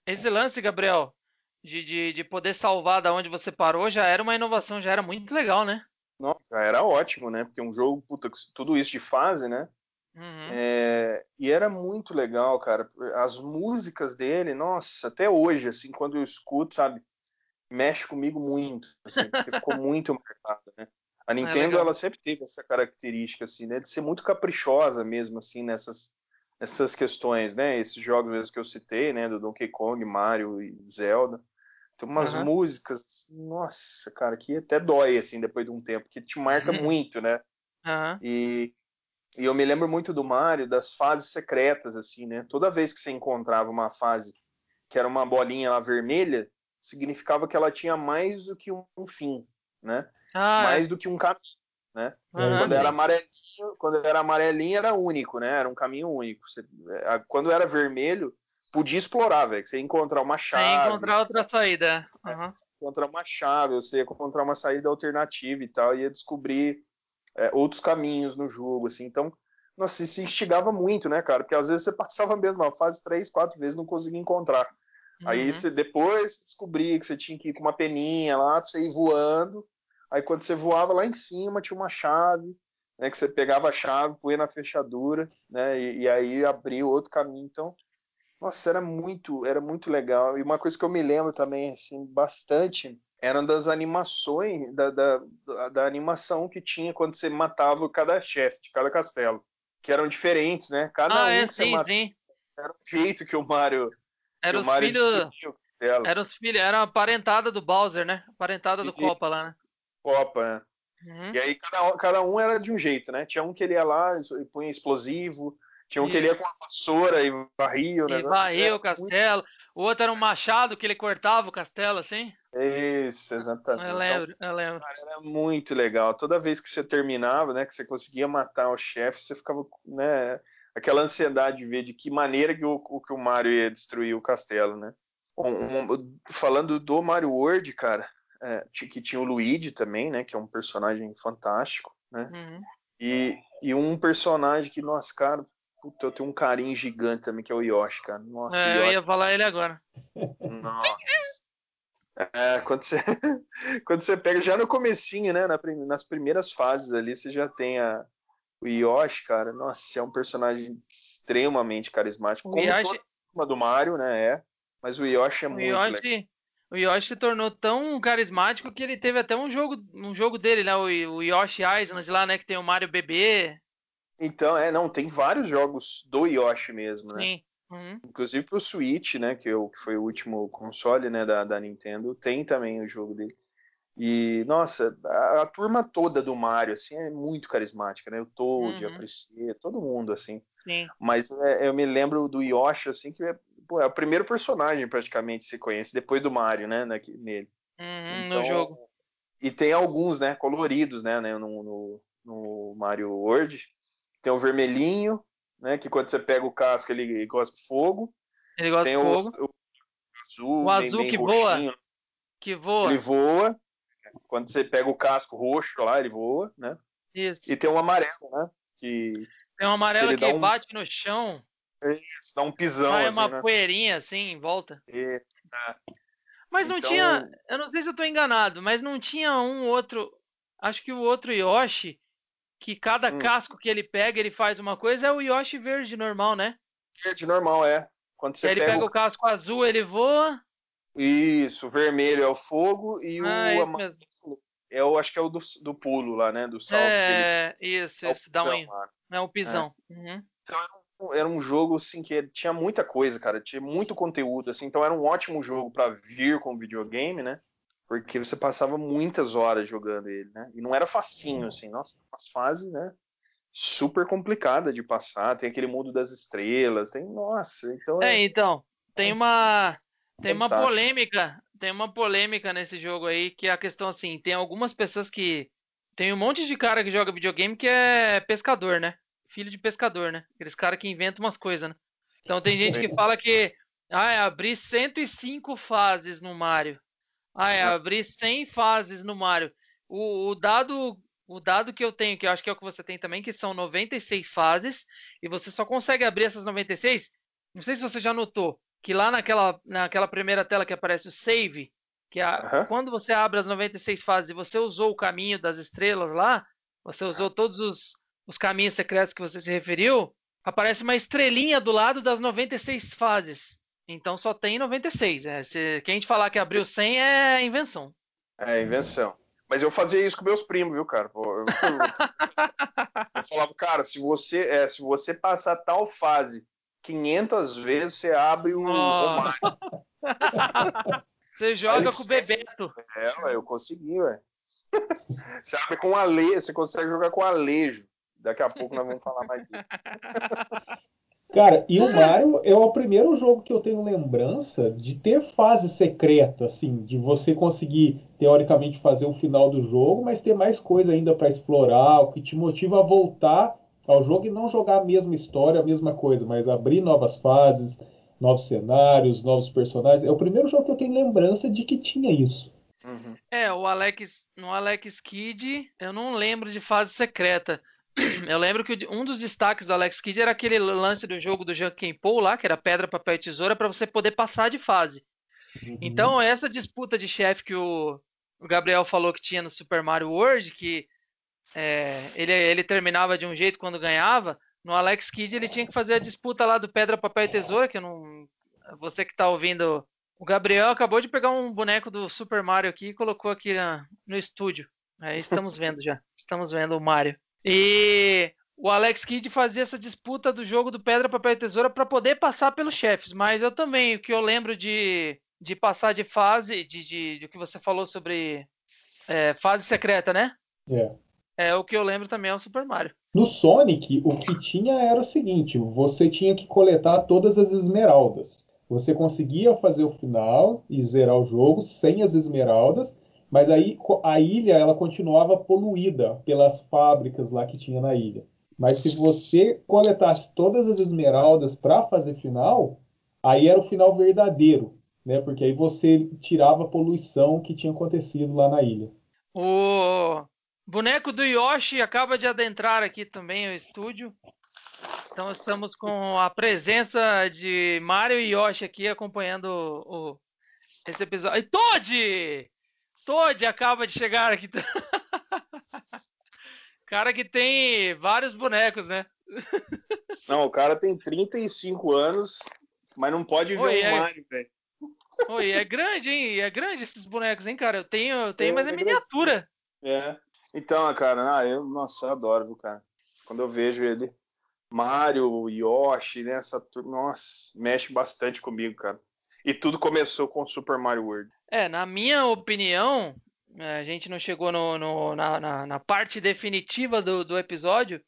Speaker 1: Esse lance, Gabriel, de, de, de poder salvar da onde você parou, já era uma inovação, já era muito legal, né?
Speaker 2: Nossa, era ótimo, né? Porque é um jogo, puta, tudo isso de fase, né? Uhum. É, e era muito legal, cara. As músicas dele, nossa, até hoje, assim, quando eu escuto, sabe, mexe comigo muito, assim, porque ficou [laughs] muito marcada, né? A é Nintendo, é ela sempre teve essa característica, assim, né, de ser muito caprichosa mesmo, assim, nessas, nessas questões, né? Esses jogos mesmo que eu citei, né, do Donkey Kong, Mario e Zelda. Tem umas uhum. músicas, nossa, cara, que até dói, assim, depois de um tempo, que te marca uhum. muito, né?
Speaker 1: Uhum.
Speaker 2: E, e eu me lembro muito do Mario, das fases secretas, assim, né? Toda vez que você encontrava uma fase que era uma bolinha lá vermelha, significava que ela tinha mais do que um, fim, né? Ah, é. mais é. do que um caminho, né? Uhum, quando era amarelinho, quando era amarelinho era único, né? Era um caminho único. Você, é, quando era vermelho, podia explorar, velho. Você ia encontrar uma chave.
Speaker 1: Ia encontrar outra saída. Uhum.
Speaker 2: encontrar uma chave, você ia encontrar uma saída alternativa e tal, ia descobrir é, outros caminhos no jogo, assim. Então, nossa, se instigava muito, né, cara? Porque às vezes você passava mesmo uma fase três, quatro vezes não conseguia encontrar. Uhum. Aí você depois descobria que você tinha que ir com uma peninha lá, pra você ir voando. Aí quando você voava lá em cima tinha uma chave, né? Que você pegava a chave, põe na fechadura, né? E, e aí abria outro caminho. Então, nossa, era muito, era muito legal. E uma coisa que eu me lembro também, assim, bastante, eram das animações, da, da, da animação que tinha quando você matava cada chefe de cada castelo. Que eram diferentes, né? Cada
Speaker 1: ah,
Speaker 2: um
Speaker 1: é,
Speaker 2: que
Speaker 1: sim,
Speaker 2: você matava.
Speaker 1: Sim.
Speaker 2: Era o jeito que o Mario.
Speaker 1: Era os filhos. Era os filhos, era a parentada do Bowser, né? A parentada do e, Copa lá, né?
Speaker 2: Copa, né? Uhum. E aí cada, cada um era de um jeito, né? Tinha um que ele ia lá e punha explosivo, tinha um que ele ia com a vassoura e varria o
Speaker 1: negócio. E varria o castelo. Muito... O outro era um machado que ele cortava o castelo, assim.
Speaker 2: Isso, exatamente.
Speaker 1: Eu lembro, então, eu lembro.
Speaker 2: Cara, era muito legal. Toda vez que você terminava, né, que você conseguia matar o chefe, você ficava, né, aquela ansiedade de ver de que maneira que o, que o Mario ia destruir o castelo, né. Um, um, falando do Mario World, cara, é, que tinha o Luigi também, né, que é um personagem fantástico, né. Uhum. E, e um personagem que, nossa, cara, Puta, eu tenho um carinho gigante também, que é o Yoshi, cara. Nossa,
Speaker 1: é,
Speaker 2: Yoshi...
Speaker 1: eu ia falar ele agora.
Speaker 2: Nossa. É, quando você, [laughs] quando você pega já no comecinho, né, nas primeiras fases ali, você já tem a, o Yoshi, cara. Nossa, é um personagem extremamente carismático. O como Yoshi... toda do Mario, né, é. Mas o Yoshi é o muito Yoshi... legal.
Speaker 1: O Yoshi se tornou tão carismático que ele teve até um jogo, um jogo dele, né? O, o Yoshi Island lá, né? Que tem o Mario bebê.
Speaker 2: Então, é, não, tem vários jogos do Yoshi mesmo, né?
Speaker 1: Sim. Uhum.
Speaker 2: Inclusive pro Switch, né, que, eu, que foi o último console, né, da, da Nintendo, tem também o jogo dele. E, nossa, a, a, turma toda do Mario, assim, é muito carismática, né? O Toad, uhum. a Priscila, todo mundo, assim.
Speaker 1: Sim.
Speaker 2: Mas é, eu me lembro do Yoshi, assim, que é, pô, é o primeiro personagem praticamente que se conhece, depois do Mario, né, nele.
Speaker 1: Uhum, então, no jogo.
Speaker 2: E tem alguns, né, coloridos, né, né no, no, no Mario World, tem o vermelhinho, né? Que quando você pega o casco ele gosta de fogo.
Speaker 1: Ele gosta
Speaker 2: de
Speaker 1: fogo.
Speaker 2: O, o azul,
Speaker 1: o azul bem, bem que roxinho. voa. Que voa.
Speaker 2: Ele voa. Quando você pega o casco roxo lá, ele voa, né?
Speaker 1: Isso.
Speaker 2: E tem um amarelo, né? Que
Speaker 1: tem um amarelo que um... bate no chão.
Speaker 2: Isso, dá um pisão.
Speaker 1: Sai
Speaker 2: assim,
Speaker 1: uma
Speaker 2: né?
Speaker 1: poeirinha assim em volta.
Speaker 2: É.
Speaker 1: Mas não então... tinha. Eu não sei se eu tô enganado, mas não tinha um outro. Acho que o outro Yoshi que cada hum. casco que ele pega, ele faz uma coisa, é o Yoshi verde normal, né?
Speaker 2: Verde normal, é. Quando você
Speaker 1: ele pega, pega o casco azul, ele voa.
Speaker 2: Isso, o vermelho é o fogo e ah, o é amarelo é o acho que é o do, do pulo lá, né? Do salto.
Speaker 1: É, ele... isso, é isso, dá um. É um pisão. É. Uhum.
Speaker 2: Então um, era um, jogo assim que tinha muita coisa, cara, tinha muito conteúdo, assim, então era um ótimo jogo para vir com videogame, né? porque você passava muitas horas jogando ele, né? E não era facinho, assim, nossa, as fases, né? Super complicada de passar, tem aquele mundo das estrelas, tem, nossa, então...
Speaker 1: É, é então, tem uma... Tem uma polêmica, tem uma polêmica nesse jogo aí, que é a questão assim, tem algumas pessoas que... Tem um monte de cara que joga videogame que é pescador, né? Filho de pescador, né? Aqueles caras que inventam umas coisas, né? Então tem gente que fala que... Ah, é abrir 105 fases no Mario. Ah, é, abrir 100 fases no Mario. O, o, dado o dado que eu tenho, que eu acho que é o que você tem também, que são 96 fases, e você só consegue abrir essas 96. Não sei se você já notou que lá naquela, naquela primeira tela que aparece o save, que a, uhum. quando você abre as 96 fases e você usou o caminho das estrelas lá, você usou todos os, os caminhos secretos que você se referiu, aparece uma estrelinha do lado das 96 fases. Então só tem 96. É. Se quem te falar que abriu 100 é invenção.
Speaker 2: É invenção. Mas eu fazia isso com meus primos, viu, cara? Eu, eu, [laughs] eu falava, cara, se você, é, se você passar tal fase 500 vezes, você abre o, oh.
Speaker 1: o Você joga com o Bebeto.
Speaker 2: É, eu consegui, ué. [laughs] Você abre com ale... você consegue jogar com alejo. Daqui a pouco nós vamos falar mais disso. [laughs]
Speaker 3: Cara, e o Mario é o primeiro jogo que eu tenho lembrança de ter fase secreta, assim, de você conseguir teoricamente fazer o final do jogo, mas ter mais coisa ainda para explorar, o que te motiva a voltar ao jogo e não jogar a mesma história, a mesma coisa, mas abrir novas fases, novos cenários, novos personagens. É o primeiro jogo que eu tenho lembrança de que tinha isso.
Speaker 1: Uhum. É, o Alex, no Alex Kidd, eu não lembro de fase secreta. [clears throat] Eu lembro que um dos destaques do Alex Kidd era aquele lance do jogo do Jean Paul lá, que era pedra, papel e tesoura, para você poder passar de fase. Uhum. Então, essa disputa de chefe que o, o, Gabriel falou que tinha no Super Mario World, que é, ele, ele terminava de um jeito quando ganhava, no Alex Kidd ele tinha que fazer a disputa lá do pedra, papel e tesoura, que não. Você que está ouvindo. O Gabriel acabou de pegar um boneco do Super Mario aqui e colocou aqui na, no estúdio. Aí estamos vendo já. Estamos vendo o Mario. E o Alex Kidd fazia essa disputa do jogo do pedra, papel e tesoura para poder passar pelos chefes. Mas eu também, o que eu lembro de, de passar de fase, de, de, de que você falou sobre é, fase secreta, né?
Speaker 3: É.
Speaker 1: É o que eu lembro também é o Super Mario.
Speaker 3: No Sonic, o que tinha era o seguinte: você tinha que coletar todas as esmeraldas. Você conseguia fazer o final e zerar o jogo sem as esmeraldas, mas aí a ilha ela continuava poluída pelas fábricas lá que tinha na ilha. Mas se você coletasse todas as esmeraldas para fazer final, aí era o final verdadeiro, né? Porque aí você tirava a poluição que tinha acontecido lá na ilha.
Speaker 1: O boneco do Yoshi acaba de adentrar aqui também o estúdio. Então estamos com a presença de Mario e Yoshi aqui acompanhando o, esse episódio. E Toad! Toad acaba de chegar aqui. [laughs] cara que tem vários bonecos, né?
Speaker 2: Não, o cara tem 35 anos, mas não pode ver o é... Mario, velho.
Speaker 1: Oi, é grande, hein? É grande esses bonecos, hein, cara? Eu tenho, eu tenho, é, mas é, é miniatura.
Speaker 2: É. Então, cara, ah, eu, nossa, eu adoro, viu, cara? Quando eu vejo ele, Mario, Yoshi, né? Essa turma, nossa, mexe bastante comigo, cara. E tudo começou com Super Mario World.
Speaker 1: É, na minha opinião, é, a gente não chegou no, no, na, na, na, parte definitiva do, do, episódio,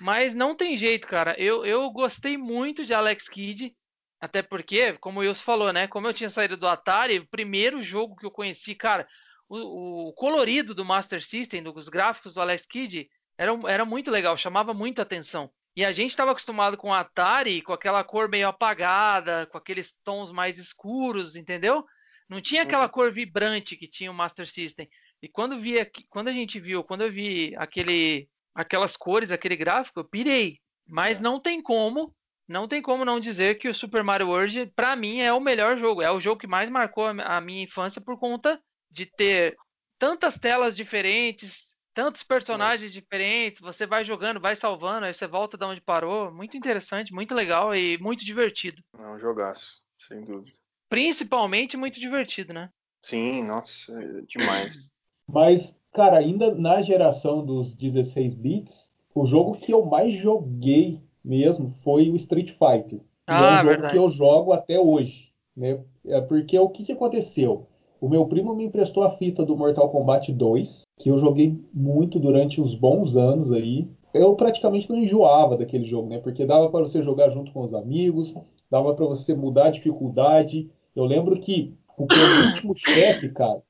Speaker 1: mas não tem jeito, cara. Eu, eu gostei muito de Alex Kidd, até porque, como o Wilson falou, né? Como eu tinha saído do Atari, o primeiro jogo que eu conheci, cara, o, o colorido do Master System, dos gráficos do Alex Kidd, era, era muito legal, chamava muita atenção. E a gente estava acostumado com o Atari, com aquela cor meio apagada, com aqueles tons mais escuros, entendeu? Não tinha aquela uhum. cor vibrante que tinha o Master System. E quando via, quando a gente viu, quando eu vi aquele, aquelas cores, aquele gráfico, eu pirei. Mas é. não tem como, não tem como não dizer que o Super Mario World, para mim, é o melhor jogo. É o jogo que mais marcou a minha infância por conta de ter tantas telas diferentes, tantos personagens é. diferentes, você vai jogando, vai salvando, aí você volta de onde parou. Muito interessante, muito legal e muito divertido.
Speaker 2: É um jogaço, sem dúvida.
Speaker 1: Principalmente muito divertido, né?
Speaker 2: Sim, nossa, é demais. [clears throat]
Speaker 3: Mas, cara, ainda na geração dos 16 bits, o jogo que eu mais joguei mesmo foi o Street Fighter. Ah, é um jogo verdade. que eu jogo até hoje. Né? É porque o que, que aconteceu? O meu primo me emprestou a fita do Mortal Kombat 2, que eu joguei muito durante uns bons anos aí. Eu praticamente não enjoava daquele jogo, né? Porque dava para você jogar junto com os amigos, dava para você mudar a dificuldade. Eu lembro que o [coughs] último chefe, cara,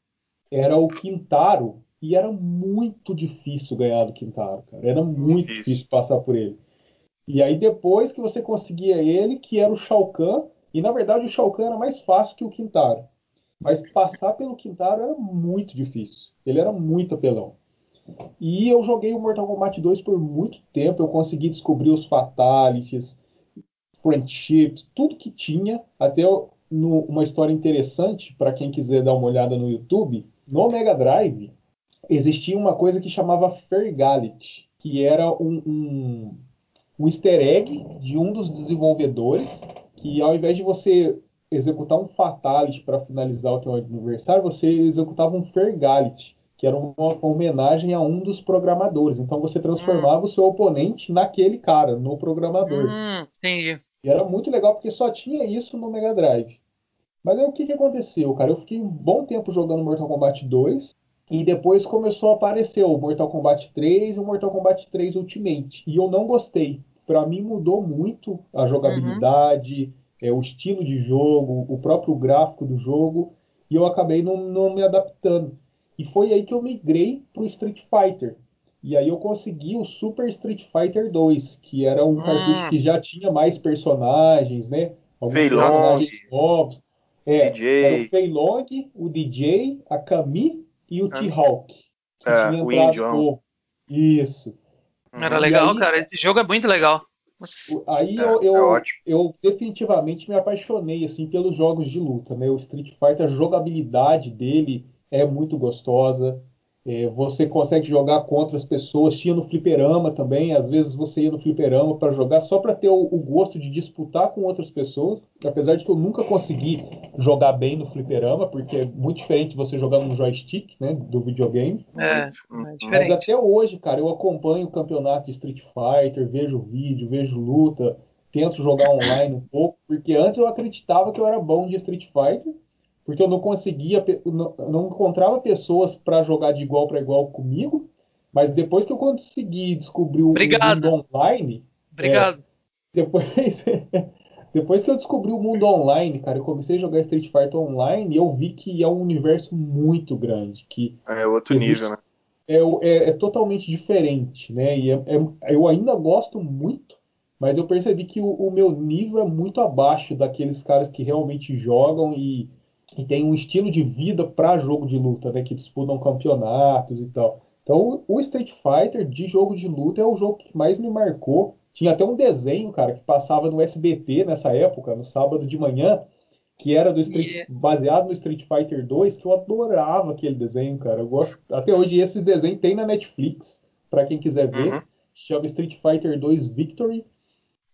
Speaker 3: era o Quintaro, e era muito difícil ganhar do Quintaro, cara. Era muito difícil. difícil passar por ele. E aí depois que você conseguia ele, que era o Shao Kahn, e na verdade o Shao Kahn era mais fácil que o Quintaro. Mas passar pelo Quintaro era muito difícil. Ele era muito apelão. E eu joguei o Mortal Kombat 2 por muito tempo. Eu consegui descobrir os fatalities, friendships, tudo que tinha. Até no, uma história interessante para quem quiser dar uma olhada no YouTube. No Mega Drive existia uma coisa que chamava Fergality, que era um, um, um easter egg de um dos desenvolvedores que ao invés de você executar um Fatality para finalizar o teu adversário, você executava um Fergality, que era uma homenagem a um dos programadores. Então você transformava hum. o seu oponente naquele cara, no programador.
Speaker 1: Hum, entendi.
Speaker 3: E era muito legal porque só tinha isso no Mega Drive. Mas aí o que, que aconteceu, cara? Eu fiquei um bom tempo jogando Mortal Kombat 2 e depois começou a aparecer o Mortal Kombat 3 e o Mortal Kombat 3 Ultimate. E eu não gostei. Para mim mudou muito a jogabilidade, uhum. É, o estilo de jogo, o próprio gráfico do jogo, e eu acabei não, não me adaptando. E foi aí que eu migrei pro Street Fighter. E aí eu consegui o Super Street Fighter 2, que era um hum. cartucho que já tinha mais personagens, né?
Speaker 2: Feilong.
Speaker 3: novos. É, DJ. Era o Feilong, o DJ, a Kami e o ah. T-Hawk.
Speaker 2: Que é, tinha o.
Speaker 3: Isso.
Speaker 1: Era legal, aí, cara. Esse jogo é muito legal.
Speaker 3: Aí é, eu, eu, é eu, definitivamente me apaixonei assim pelos jogos de luta, né? O Street Fighter, a jogabilidade dele é muito gostosa. É, você consegue jogar contra as pessoas. Tinha no fliperama também. Às vezes você ia no fliperama para jogar só para ter o, o, gosto de disputar com outras pessoas. Apesar de que eu nunca consegui jogar bem no fliperama, porque é muito diferente você jogar no joystick né, do videogame.
Speaker 1: É, é
Speaker 3: Mas até hoje, cara, eu acompanho o campeonato de Street Fighter, vejo vídeo, vejo luta, tento jogar online um pouco, porque antes eu acreditava que eu era bom de Street Fighter porque eu não conseguia, não, não encontrava pessoas para jogar de igual para igual comigo, mas depois que eu consegui descobrir o,
Speaker 1: Obrigado.
Speaker 3: mundo online.
Speaker 1: Obrigado.
Speaker 3: É, depois, [laughs] depois que eu descobri o mundo online, cara, eu comecei a jogar Street Fighter online e eu vi que é um universo muito grande. Que
Speaker 2: é outro existe, nível, né?
Speaker 3: É, é, é, totalmente diferente, né? E é, é, eu ainda gosto muito, mas eu percebi que o, o meu nível é muito abaixo daqueles caras que realmente jogam e e tem um estilo de vida para jogo de luta, né? Que disputam campeonatos e tal. Então, o Street Fighter de jogo de luta é o jogo que mais me marcou. Tinha até um desenho, cara, que passava no SBT nessa época, no sábado de manhã, que era do Street, yeah. baseado no Street Fighter 2, que eu adorava aquele desenho, cara. Eu gosto até hoje esse desenho tem na Netflix, para quem quiser ver. Uhum. Chama Street Fighter 2 Victory.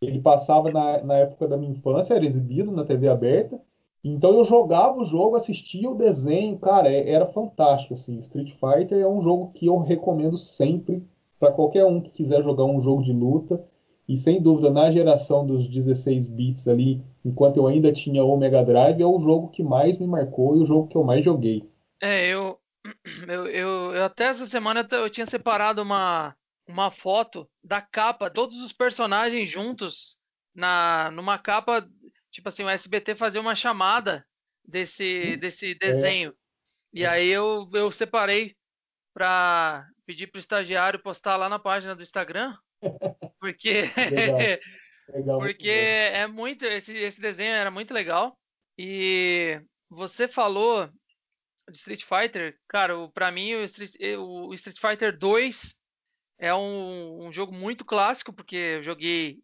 Speaker 3: Ele passava na, na época da minha infância, era exibido na TV aberta. Então eu jogava o jogo, assistia o desenho, cara, é, era fantástico assim. Street Fighter é um jogo que eu recomendo sempre para qualquer um que quiser jogar um jogo de luta. E sem dúvida, na geração dos 16 bits ali, enquanto eu ainda tinha o Mega Drive, é o jogo que mais me marcou e o jogo que eu mais joguei.
Speaker 1: É, eu, [clears throat] eu, eu, eu até essa semana eu tinha separado uma, uma foto da capa, todos os personagens juntos na numa capa tipo assim, o SBT fazer uma chamada desse, desse é. desenho. É. E aí eu, eu separei para pedir pro estagiário postar lá na página do Instagram, [laughs] porque legal. Legal, porque é muito esse, esse desenho era muito legal e você falou de Street Fighter, cara, para mim o Street, o Street, Fighter 2 é um, um, jogo muito clássico porque eu joguei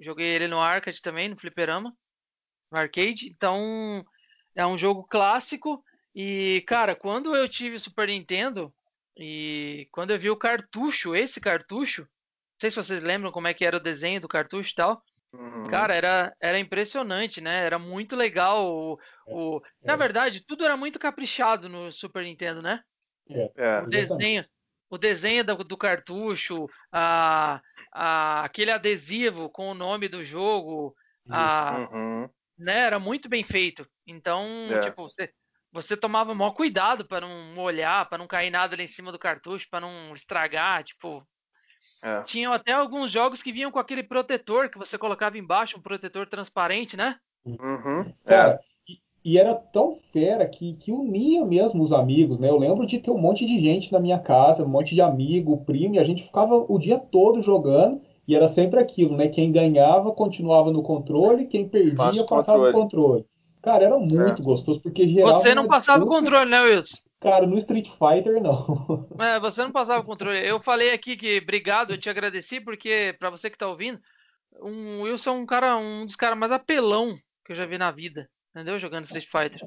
Speaker 1: joguei ele no arcade também, no fliperama no arcade. Então é um jogo clássico. E, cara, quando eu tive o Super Nintendo e quando eu vi o cartucho, esse cartucho, não sei se vocês lembram como é que era o desenho do cartucho e tal. Uhum. Cara, era, era impressionante, né? Era muito legal. O, o... É. Na verdade, tudo era muito caprichado no Super Nintendo, né?
Speaker 3: É. é.
Speaker 1: O desenho, o desenho do, do cartucho, a, a, aquele adesivo com o nome do jogo, a, uhum né, era muito bem feito. Então, é. tipo, você, você tomava maior cuidado para não molhar, para não cair nada ali em cima do cartucho, para não estragar, tipo. É. Tinham até alguns jogos que vinham com aquele protetor que você colocava embaixo, um protetor transparente, né?
Speaker 2: Uhum.
Speaker 3: Cara, é. e, e, era tão fera que, que unia mesmo os amigos, né? Eu lembro de ter um monte de gente na minha casa, um monte de amigo, primo, e a gente ficava o dia todo jogando. E era sempre aquilo, né? Quem ganhava continuava no controle, quem perdia Passa passava o controle. Cara, era muito é. gostoso, porque gerava.
Speaker 1: Você não passava o controle, né, Wilson?
Speaker 3: Cara, no Street Fighter não. [laughs]
Speaker 1: É, você não passava o controle. Eu falei aqui que obrigado, eu te agradeci, porque, para você que tá ouvindo, um Wilson é um cara, um dos caras mais apelão que eu já vi na vida, entendeu? Jogando Street Fighter.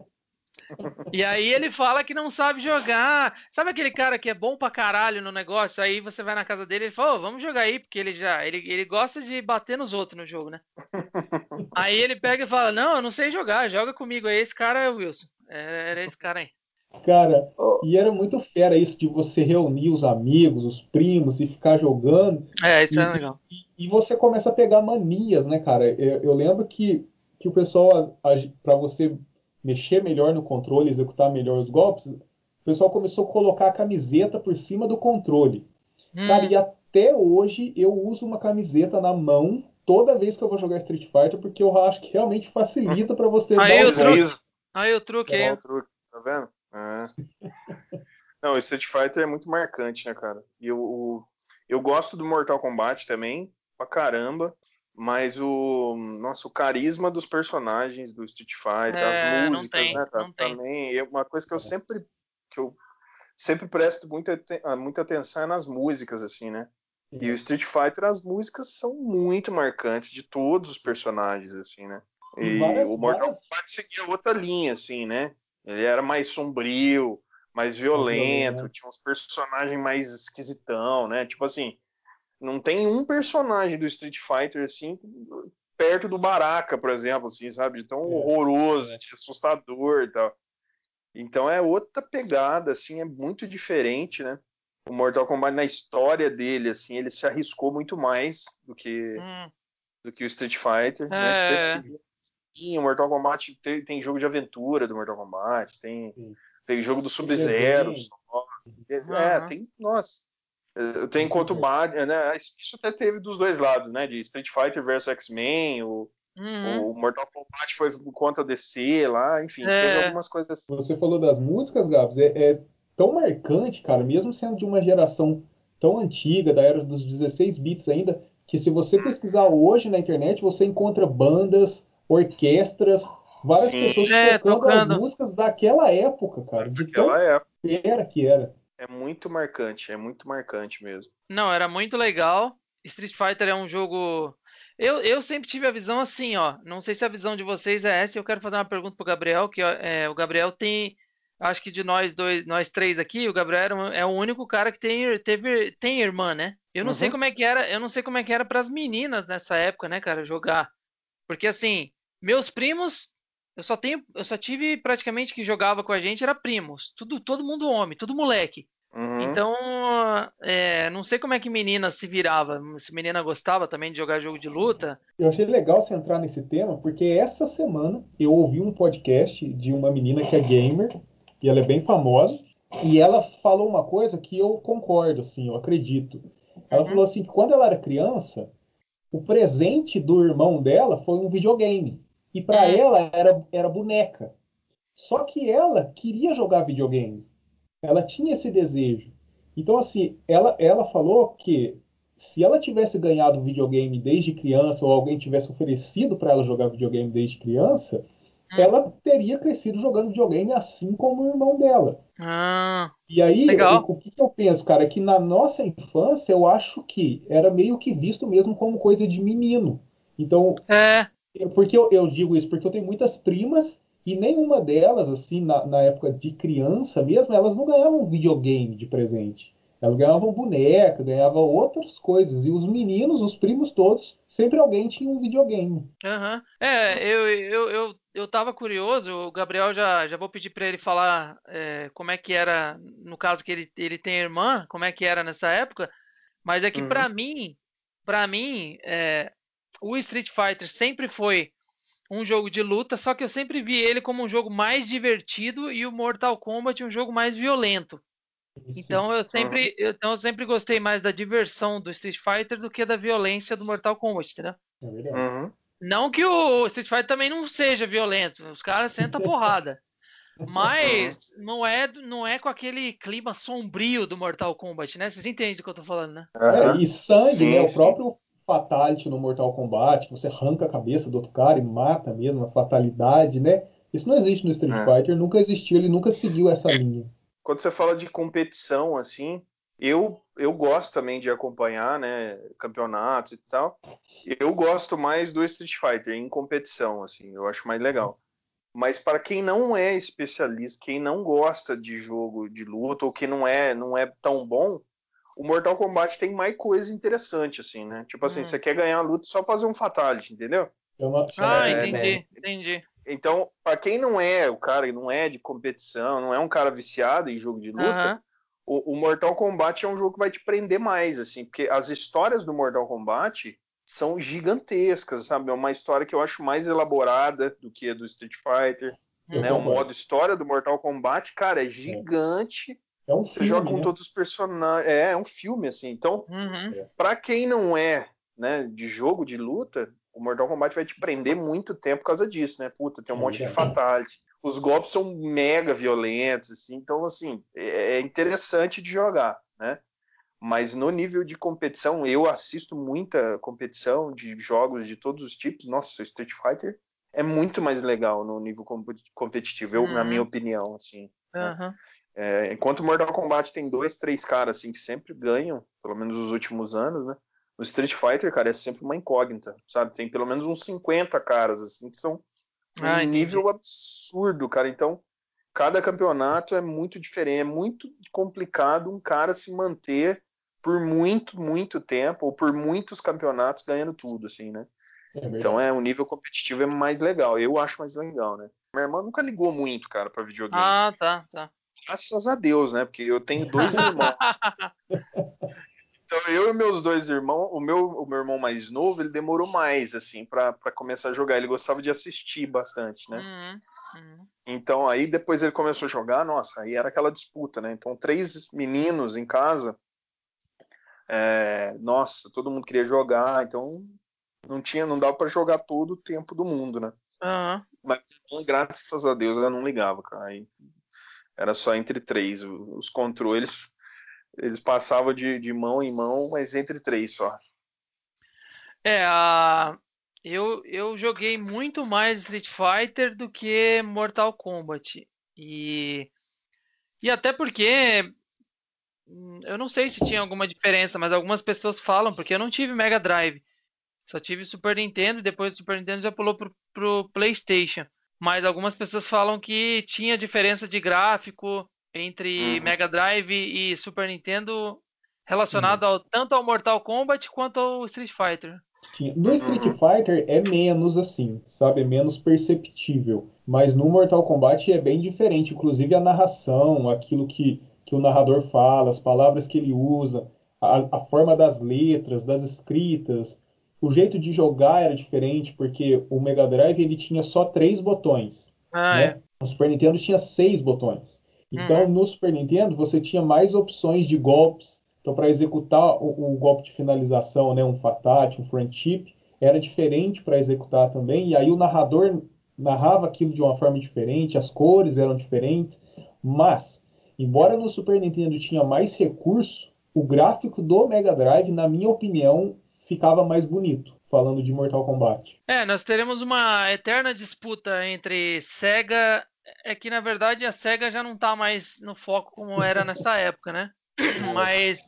Speaker 1: E aí ele fala que não sabe jogar. Sabe aquele cara que é bom pra caralho no negócio? Aí você vai na casa dele e fala, oh, vamos jogar aí, porque ele já. Ele, ele gosta de bater nos outros no jogo, né? [laughs] aí ele pega e fala, não, eu não sei jogar, joga comigo aí. Esse cara é o Wilson. Era, era esse cara aí.
Speaker 3: Cara, e era muito fera isso de você reunir os amigos, os primos e ficar jogando.
Speaker 1: É, isso é legal.
Speaker 3: E, e, você começa a pegar manias, né, cara? Eu, eu lembro que, que o pessoal, para você mexer melhor no controle, executar melhor os golpes, o pessoal começou a colocar a camiseta por cima do controle. Hum. Cara, e até hoje eu uso uma camiseta na mão toda vez que eu vou jogar Street Fighter, porque eu acho que realmente facilita para você
Speaker 1: aí dar o truque. Aí o truque,
Speaker 2: é. o truque, tá vendo? É. [laughs] Não, o Street Fighter é muito marcante, né, cara? E eu, eu gosto do Mortal Kombat também, pra caramba. Mas o. Nossa, o carisma dos personagens do Street Fighter, é, as músicas, tem, né, cara? Também. É uma coisa que eu sempre. Que eu sempre presto muita, ah, muita atenção é nas músicas, assim, né? E o Street Fighter, as músicas são muito marcantes de todos os personagens, assim, né? E várias, o Mortal várias... Kombat seguia outra linha, assim, né? Ele era mais sombrio, mais violento, tinha uns personagens mais esquisitão, né? Tipo assim, não tem um personagem do Street Fighter assim perto do Baraka, por exemplo, assim, sabe? De tão é, horroroso, é. de assustador e tal. Então é outra pegada, assim, é muito diferente, né? O Mortal Kombat na história dele, assim, ele se arriscou muito mais do que hum. do que o Street Fighter. Né? É. Né? Sim, o Mortal Kombat tem, tem, jogo de aventura do Mortal Kombat, tem, tem jogo do Sub-Zero. É, tem, nossa, tem enquanto o né? Isso até teve dos dois lados, né? De Street Fighter versus X-Men, o, uhum. o, Mortal Kombat foi por conta DC lá, enfim, é. teve algumas coisas assim.
Speaker 3: Você falou das músicas, Gabs, é, é, tão marcante, cara, mesmo sendo de uma geração tão antiga, da era dos 16 bits ainda, que se você pesquisar hoje na internet, você encontra bandas, orquestras, várias Sim. pessoas é, tocando, tocando, as músicas daquela época, cara. De
Speaker 2: daquela época.
Speaker 3: Era que era.
Speaker 2: É muito marcante, é muito marcante mesmo.
Speaker 1: Não, era muito legal. Street Fighter é um jogo. Eu, eu sempre tive a visão assim, ó. Não sei se a visão de vocês é essa. Eu quero fazer uma pergunta pro Gabriel, que é, o Gabriel tem. Acho que de nós dois, nós três aqui, o Gabriel é o único cara que tem, teve, tem irmã, né? Eu não uhum. sei como é que era, eu não sei como é que era para as meninas nessa época, né, cara, jogar. Porque assim, meus primos eu só tenho, eu só tive praticamente que jogava com a gente era primos, tudo, todo mundo homem, tudo moleque. Uhum. Então, é, não sei como é que menina se virava, se menina gostava também de jogar jogo de luta.
Speaker 3: Eu achei legal você entrar nesse tema, porque essa semana eu ouvi um podcast de uma menina que é gamer, e ela é bem famosa, e ela falou uma coisa que eu concordo, assim, eu acredito. Ela uhum. falou assim que quando ela era criança, o presente do irmão dela foi um videogame. E para é. ela era, era boneca. Só que ela queria jogar videogame. Ela tinha esse desejo. Então, assim, ela, ela falou que se ela tivesse ganhado videogame desde criança, ou alguém tivesse oferecido para ela jogar videogame desde criança, hum. ela teria crescido jogando videogame assim como o irmão dela.
Speaker 1: Ah,
Speaker 3: e aí, o, o, que, eu penso, cara, é que na nossa infância eu acho que era meio que visto mesmo como coisa de menino. Então,
Speaker 1: é.
Speaker 3: Porque eu, eu, digo isso? Porque eu tenho muitas primas e nenhuma delas, assim, na, na, época de criança mesmo, elas não ganhavam videogame de presente. Elas ganhavam boneca, ganhavam outras coisas. E os meninos, os primos todos, sempre alguém tinha um videogame.
Speaker 1: Uhum. É, eu, eu, eu, eu tava curioso, o Gabriel já, já vou pedir para ele falar é, como é que era, no caso que ele, ele tem irmã, como é que era nessa época. Mas é que uhum. para mim, para mim, é, o Street Fighter sempre foi um jogo de luta, só que eu sempre vi ele como um jogo mais divertido e o Mortal Kombat um jogo mais violento. Então eu sempre, uhum. eu, então eu sempre gostei mais da diversão do Street Fighter do que da violência do Mortal Kombat, entendeu?
Speaker 3: É uhum.
Speaker 1: Não que o Street Fighter também não seja violento, os caras sentam porrada. [laughs] Mas uhum. não é, não é com aquele clima sombrio do Mortal Kombat, né? Vocês entendem do que eu tô falando, né?
Speaker 3: É, e sangue, sim, né? O próprio fatality no Mortal Kombat, que você arranca a cabeça do outro cara e mata mesmo, a fatalidade, né? Isso não existe no Street é. Fighter, nunca existiu, ele nunca seguiu essa linha.
Speaker 2: Quando você fala de competição, assim, eu, eu gosto também de acompanhar, né, campeonatos e tal. Eu gosto mais do Street Fighter em competição, assim, eu acho mais legal. Mas para quem não é especialista, quem não gosta de jogo de luta ou que não é não é tão bom, o Mortal Kombat tem mais coisa interessante, assim, né? Tipo assim, hum. você quer ganhar a luta só fazer um fatality, entendeu?
Speaker 1: Ah, é, entendi, né? entendi.
Speaker 2: Então, para quem não é o cara, não é de competição, não é um cara viciado em jogo de luta, uh -huh. o, o, Mortal Kombat é um jogo que vai te prender mais, assim, porque as histórias do Mortal Kombat são gigantescas, sabe? É uma história que eu acho mais elaborada do que a do Street Fighter. né? O modo história do Mortal Kombat, cara, é gigante. É um Você filme, joga com né? todos os personagens. É, é um filme, assim. Então, uhum. para quem não é né, de jogo, de luta, o Mortal Kombat vai te prender muito tempo por causa disso, né? Puta, tem um é monte de fatality. Os golpes são mega violentos, assim. Então, assim, é, é interessante de jogar, né? Mas no nível de competição, eu assisto muita competição de jogos de todos os tipos. Nossa, Street Fighter é muito mais legal no nível competitivo, eu, uhum. na minha opinião, assim. Uhum. Né? É, enquanto Mortal Kombat tem dois, três caras assim que sempre ganham, pelo menos nos últimos anos, né? No Street Fighter, cara, é sempre uma incógnita, sabe? Tem pelo menos uns 50 caras assim que são ah, um nível absurdo, cara. Então, cada campeonato é muito diferente, é muito complicado um cara se manter por muito, muito tempo, ou por muitos campeonatos ganhando tudo, assim, né? É então é o nível competitivo é mais legal. Eu acho mais legal, né? Minha irmã nunca ligou muito, cara, para videogame.
Speaker 1: Ah, tá, tá.
Speaker 2: Graças a Deus, né? Porque eu tenho dois [laughs] irmãos. Então eu e meus dois irmãos, o meu, o meu irmão mais novo, ele demorou mais assim para começar a jogar. Ele gostava de assistir bastante, né? Uhum, uhum. Então aí depois ele começou a jogar, nossa, aí era aquela disputa, né? Então três meninos em casa, é, nossa, todo mundo queria jogar, então não tinha, não dava para jogar todo o tempo do mundo, né? Uhum. Mas graças a Deus ela não ligava, cara. Aí, era só entre três. Os controles eles passavam de, de mão em mão, mas entre três só.
Speaker 1: É, a... eu, eu joguei muito mais Street Fighter do que Mortal Kombat. E, e até porque hum, eu não sei se tinha alguma diferença, mas algumas pessoas falam, porque eu não tive Mega Drive. Só tive Super Nintendo e depois do Super Nintendo já pulou pro, pro PlayStation. Mas algumas pessoas falam que tinha diferença de gráfico entre uhum. Mega Drive e Super Nintendo relacionado uhum. ao, tanto ao Mortal Kombat quanto ao Street Fighter.
Speaker 3: No Street uhum. Fighter é menos assim, sabe? É menos perceptível. Mas no Mortal Kombat é bem diferente. Inclusive a narração, aquilo que, que o narrador fala, as palavras que ele usa, a, a forma das letras, das escritas, o jeito de jogar era diferente, porque o Mega Drive ele tinha só três botões. Ah, né? é. O Super Nintendo tinha seis botões. Então, uhum. no Super Nintendo, você tinha mais opções de golpes. Então, para executar o, o, golpe de finalização, né, um fatality, um front chip, era diferente para executar também. E aí o narrador narrava aquilo de uma forma diferente, as cores eram diferentes. Mas, embora no Super Nintendo tinha mais recurso, o gráfico do Mega Drive, na minha opinião, ficava mais bonito, falando de Mortal Kombat.
Speaker 1: É, nós teremos uma eterna disputa entre Sega. É que na verdade a Sega já não está mais no foco como era nessa [laughs] época, né? Mas,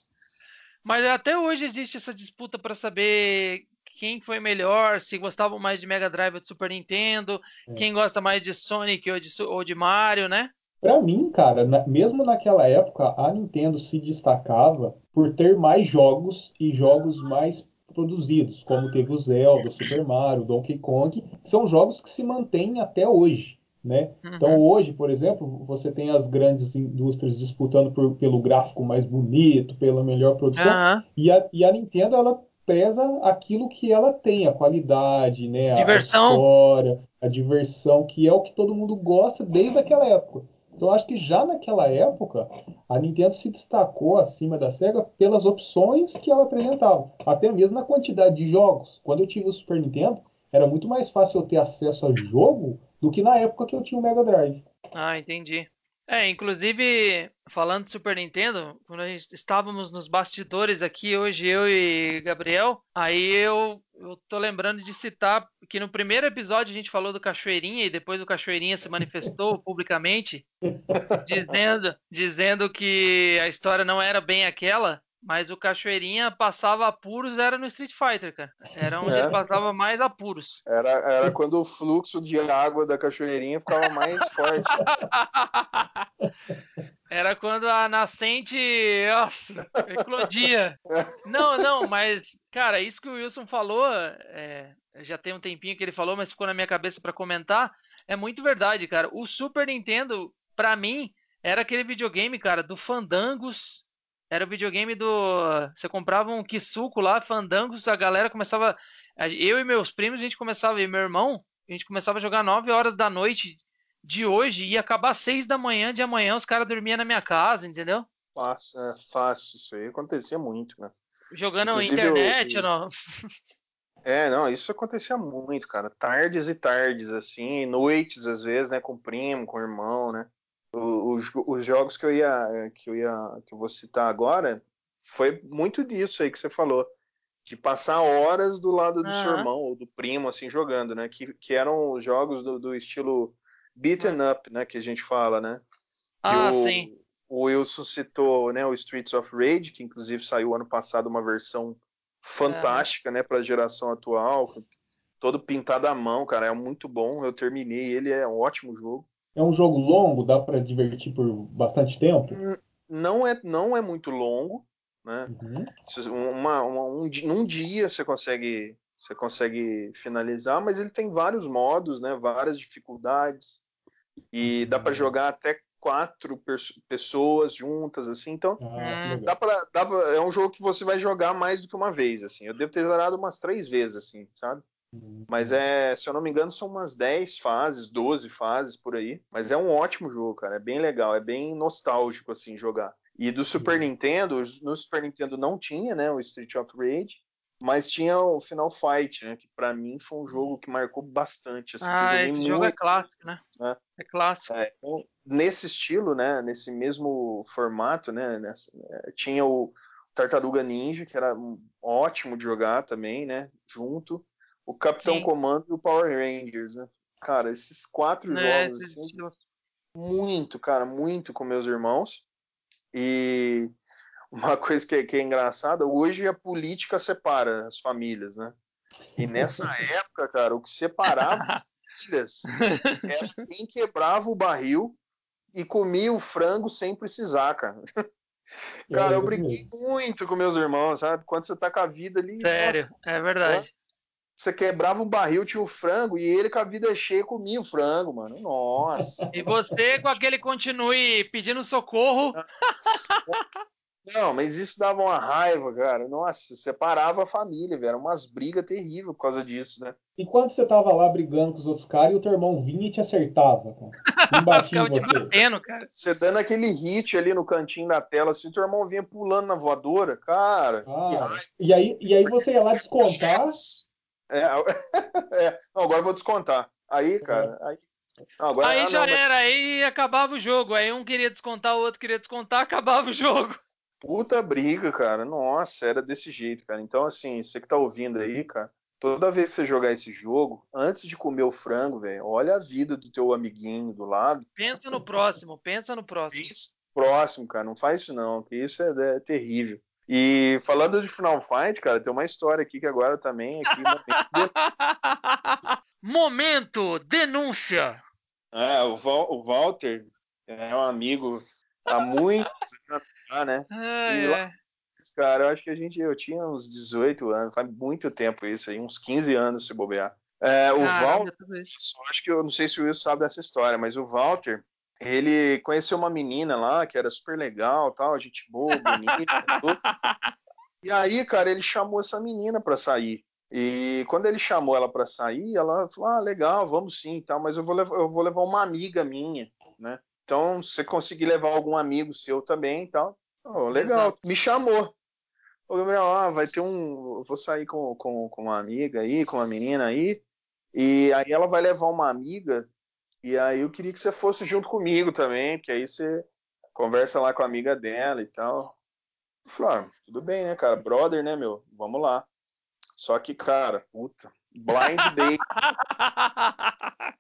Speaker 1: mas até hoje existe essa disputa para saber quem foi melhor, se gostavam mais de Mega Drive ou de Super Nintendo, é. quem gosta mais de Sonic ou de, ou de Mario, né?
Speaker 3: Para mim, cara, na, mesmo naquela época, a Nintendo se destacava por ter mais jogos e jogos mais produzidos, como teve o Zelda, o Super Mario, o Donkey Kong, são jogos que se mantêm até hoje. Né? Uhum. Então hoje, por exemplo, você tem as grandes indústrias disputando por, pelo gráfico mais bonito, pela melhor produção, uhum. e, a, e, a, Nintendo ela pesa aquilo que ela tem, a qualidade, né?
Speaker 1: Diversão.
Speaker 3: a história, a diversão, que é o que todo mundo gosta desde aquela época. Então, acho que já naquela época, a Nintendo se destacou acima da Sega pelas opções que ela apresentava, até mesmo na quantidade de jogos. Quando eu tive o Super Nintendo, era muito mais fácil eu ter acesso a jogo do que na época que eu tinha o Mega Drive.
Speaker 1: Ah, entendi. É, inclusive, falando de Super Nintendo, quando a gente estávamos nos bastidores aqui, hoje eu e Gabriel, aí eu, eu tô lembrando de citar que no primeiro episódio a gente falou do Cachoeirinha e depois o Cachoeirinha se manifestou [laughs] publicamente, dizendo, dizendo que a história não era bem aquela, mas o Cachoeirinha passava apuros era no Street Fighter, cara. Era onde é. ele passava mais apuros.
Speaker 2: Era, era quando o fluxo de água da Cachoeirinha ficava mais forte. [laughs]
Speaker 1: Era quando a nascente, nossa, eclodia. Não, não, mas, cara, isso que o Wilson falou, é, já tem um tempinho que ele falou, mas ficou na minha cabeça para comentar, é muito verdade, cara. O Super Nintendo, para mim, era aquele videogame, cara, do Fandangos, era o videogame do. Você comprava um Kisuko lá, Fandangos, a galera começava. Eu e meus primos, a gente começava, e meu irmão, a gente começava a jogar 9 horas da noite de hoje ia acabar seis da manhã de amanhã, os caras dormiam na minha casa, entendeu?
Speaker 2: Fácil, é fácil, isso aí acontecia muito, né?
Speaker 1: Jogando Inclusive, internet eu... ou não?
Speaker 2: É, não, isso acontecia muito, cara. Tardes e tardes, assim, noites às vezes, né, com o primo, com o irmão, né? Os, os jogos que eu ia que eu ia que eu vou citar agora foi muito disso aí que você falou de passar horas do lado do uhum. seu irmão ou do primo assim jogando né que, que eram jogos do, do estilo beaten uhum. up né que a gente fala né que
Speaker 1: ah o, sim
Speaker 2: o Wilson citou né o Streets of Rage que inclusive saiu ano passado uma versão fantástica uhum. né para a geração atual todo pintado à mão cara é muito bom eu terminei ele é um ótimo jogo
Speaker 3: é um jogo longo, dá para divertir por bastante tempo? Hum,
Speaker 2: não é, não é muito longo, né? Uhum. Uma, uma, um, num dia você consegue, você consegue finalizar, mas ele tem vários modos, né? Várias dificuldades e uhum. dá para jogar até quatro pessoas juntas, assim. Então, ah, dá pra, dá pra, é um jogo que você vai jogar mais do que uma vez, assim. Eu devo ter jogado umas três vezes, assim, sabe? Mas é, se eu não me engano, são umas 10 fases, 12 fases por aí. Mas é um ótimo jogo, cara. É bem legal, é bem nostálgico, assim, jogar. E do Super uhum. Nintendo, no Super Nintendo não tinha, né, o Street of Rage, mas tinha o Final Fight, né, que para mim foi um jogo que marcou bastante.
Speaker 1: Assim, ah, esse jogo é clássico, né? né? É clássico. É,
Speaker 2: então, nesse estilo, né, nesse mesmo formato, né, nessa, é, tinha o Tartaruga Ninja, que era ótimo de jogar também, né, junto o Capitão Sim. Comando e o Power Rangers, né? Cara, esses quatro é, jogos, assim, muito, cara, muito com meus irmãos. E uma [laughs] coisa que, que é engraçada, hoje a política separa as famílias, né? E nessa [laughs] época, cara, o que separava as [laughs] famílias era quem quebrava o barril e comia o frango sem precisar, cara. Cara, eu briguei muito com meus irmãos, sabe? Quando você tá com a vida ali.
Speaker 1: Sério, nossa, é verdade
Speaker 2: você quebrava um barril, tinha o frango, e ele com a vida cheia comia o frango, mano. Nossa.
Speaker 1: E você com aquele continue pedindo socorro. [laughs]
Speaker 2: Não, mas isso dava uma raiva, cara. Nossa, separava a família, velho. Era umas brigas terríveis por causa disso, né?
Speaker 3: E quando você tava lá brigando com os outros caras e o teu irmão vinha e te acertava, cara? [laughs] Ficava te
Speaker 2: batendo, cara. Você dando aquele hit ali no cantinho da tela, se assim, o teu irmão vinha pulando na voadora, cara.
Speaker 3: Ah, e, aí, e aí você ia lá descontar.
Speaker 2: É, [laughs] é, não, agora eu vou descontar. Aí, cara, aí.
Speaker 1: Não, agora, aí ah, já não, era, mas... aí acabava o jogo. Aí um queria descontar, o outro queria descontar, acabava o jogo.
Speaker 2: Puta briga, cara. Nossa, era desse jeito, cara. Então, assim, você que tá ouvindo aí, cara, toda vez que você jogar esse jogo, antes de comer o frango, velho, olha a vida do teu amiguinho do lado.
Speaker 1: Pensa no próximo, pensa no próximo.
Speaker 2: No próximo, cara. Não faz isso não, que isso é, é terrível. E falando de Final Fight, cara, tem uma história aqui que agora também aqui [laughs]
Speaker 1: momento denúncia.
Speaker 2: É, o, Val, o, Walter é um amigo há muito anos, né?
Speaker 1: Ah, e lá,
Speaker 2: cara, eu acho que a gente eu tinha uns 18 anos, faz muito tempo isso aí, uns 15 anos se bobear. É, o Walter, acho que eu não sei se o Wilson sabe dessa história, mas o Walter, ele conheceu uma menina lá que era super legal, tal, gente boa, bonita. tudo. [laughs] E aí, cara, ele chamou essa menina para sair. E quando ele chamou ela para sair, ela falou: "Ah, legal, vamos sim, tal, mas eu vou levar, eu vou levar uma amiga minha, né? Então, se você conseguir levar algum amigo seu também, tal, oh, legal. Exato. Me chamou. Ô, Gabriel, ah, vai ter um, eu vou sair com, com, com uma amiga aí, com uma menina aí, e aí ela vai levar uma amiga e aí eu queria que você fosse junto comigo também, porque aí você conversa lá com a amiga dela e tal. Eu falei, ah, tudo bem, né, cara? Brother, né, meu? Vamos lá. Só que, cara, puta, blind date. [laughs]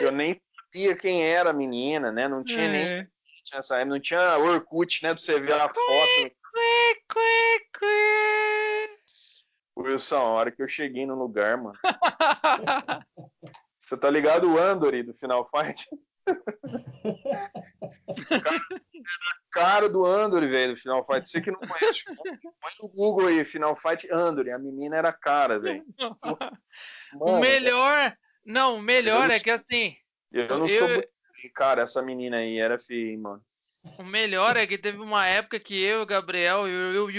Speaker 2: eu nem sabia quem era a menina, né? Não tinha é. nem. Tinha essa, não tinha Orkut, né? Pra você ver a foto. Wilson, a hora que eu cheguei no lugar, mano. [laughs] Você tá ligado o Andori do Final Fight? cara, [laughs] cara do Andori, velho, do Final Fight. Você que não conhece, põe no Google aí, Final Fight Andori. A menina era cara, velho. [laughs]
Speaker 1: O melhor. Não, o melhor é que assim.
Speaker 2: Eu não eu, sou. Cara, essa menina aí era feia, mano.
Speaker 1: O melhor é que teve uma época que eu, o Gabriel eu, eu,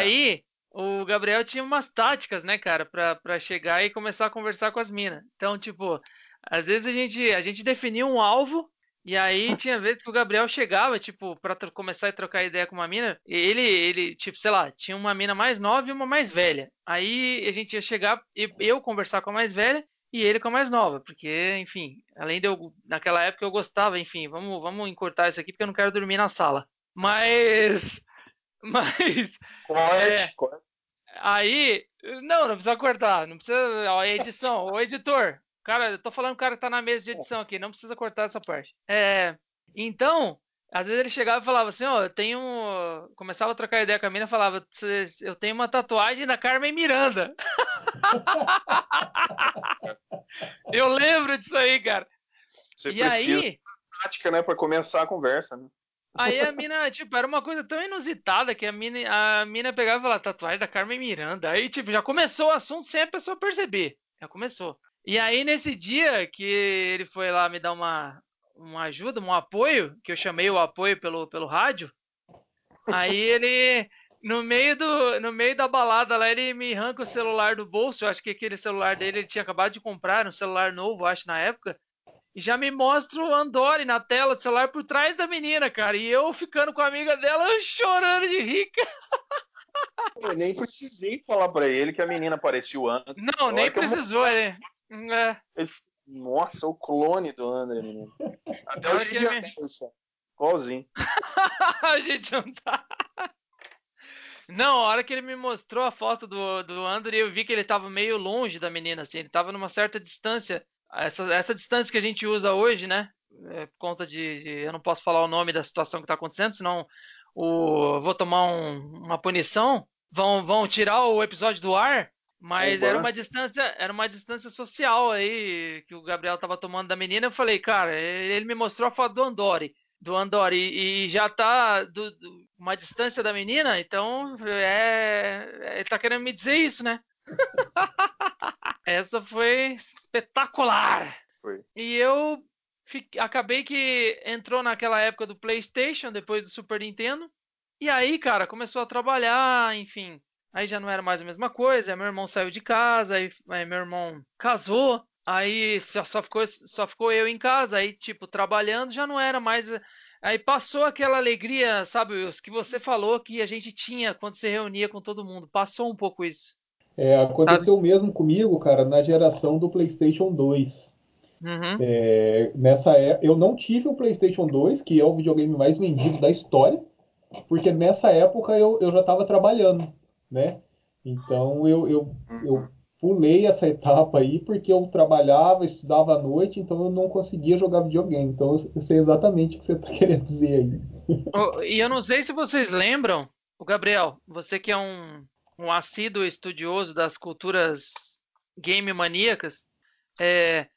Speaker 1: e o Gabriel, tinha umas táticas, né, cara, pra chegar e começar a conversar com as minas. Então, tipo, às vezes a gente, a gente definia um alvo e aí tinha vezes que o Gabriel chegava, tipo, pra começar a trocar ideia com uma mina, ele, ele, tipo, sei lá, tinha uma mina mais nova e uma mais velha. Aí a gente ia chegar, e eu conversar com a mais velha e ele com a mais nova, porque, enfim, além de eu, naquela época eu gostava, enfim, vamos, vamos encurtar isso aqui porque eu não quero dormir na sala. Mas, [laughs] mas...
Speaker 2: Corte,
Speaker 1: é, corte. Aí, não, não precisa cortar, não precisa, ó, edição, o editor, Cara, eu tô falando com o cara que tá na mesa de edição aqui, não precisa cortar essa parte. É, então, às vezes ele chegava e falava assim, ó, oh, eu tenho. Começava a trocar ideia com a mina e falava, eu tenho uma tatuagem da Carmen Miranda. [laughs] eu lembro disso aí, cara.
Speaker 2: Você e precisa aí... prática, né, para começar a conversa, né?
Speaker 1: Aí a mina, tipo, era uma coisa tão inusitada que a mina, a mina pegava e falava, tatuagem da Carmen Miranda. Aí, tipo, já começou o assunto sem a pessoa perceber. Já começou. E aí, nesse dia que ele foi lá me dar uma, uma ajuda, um apoio, que eu chamei o apoio pelo, pelo rádio, aí ele, no meio, do, no meio da balada lá, ele me arranca o celular do bolso, eu acho que aquele celular dele ele tinha acabado de comprar, um celular novo, acho, na época, e já me mostra o Andori na tela do celular por trás da menina, cara, e eu ficando com a amiga dela chorando de rica.
Speaker 2: Eu nem precisei falar para ele que a menina o André.
Speaker 1: Não, nem precisou, eu... é. É.
Speaker 2: Ele, nossa, o clone do André, menino. Até o dia me... Igualzinho. [laughs]
Speaker 1: a gente não tá. Não, a hora que ele me mostrou a foto do, do André, eu vi que ele tava meio longe da menina, assim, ele tava numa certa distância. Essa, essa distância que a gente usa hoje, né? É, por conta de, de, Eu não posso falar o nome da situação que tá acontecendo, senão o, vou tomar um, uma punição. Vão, vão tirar o episódio do ar. Mas era uma distância, era uma distância social aí que o Gabriel estava tomando da menina. Eu falei, cara, ele me mostrou a foto do Andori, do Andori e, já tá uma distância da menina, então é, ele tá querendo me dizer isso, né? [laughs] Essa foi espetacular.
Speaker 2: Foi.
Speaker 1: E eu fiquei, acabei que entrou naquela época do PlayStation, depois do Super Nintendo. E aí, cara, começou a trabalhar, enfim, Aí já não era mais a mesma coisa. Aí meu irmão saiu de casa, aí, aí meu irmão casou. Aí só ficou, só ficou eu em casa, aí, tipo, trabalhando, já não era mais. Aí passou aquela alegria, sabe, os que você falou que a gente tinha quando se reunia com todo mundo. Passou um pouco isso.
Speaker 3: É, aconteceu sabe? mesmo comigo, cara, na geração do PlayStation 2. Uhum. É, nessa época, eu não tive o PlayStation 2, que é o videogame mais vendido da história, porque nessa época eu, eu já estava trabalhando né? Então eu, eu, eu uhum. pulei essa etapa aí porque eu trabalhava, estudava à noite, então eu não conseguia jogar videogame. Então eu sei exatamente o que você está [laughs] querendo dizer aí.
Speaker 1: Oh, e eu não sei se vocês lembram, o Gabriel, você que é um, um assíduo estudioso das culturas game maníacas, é,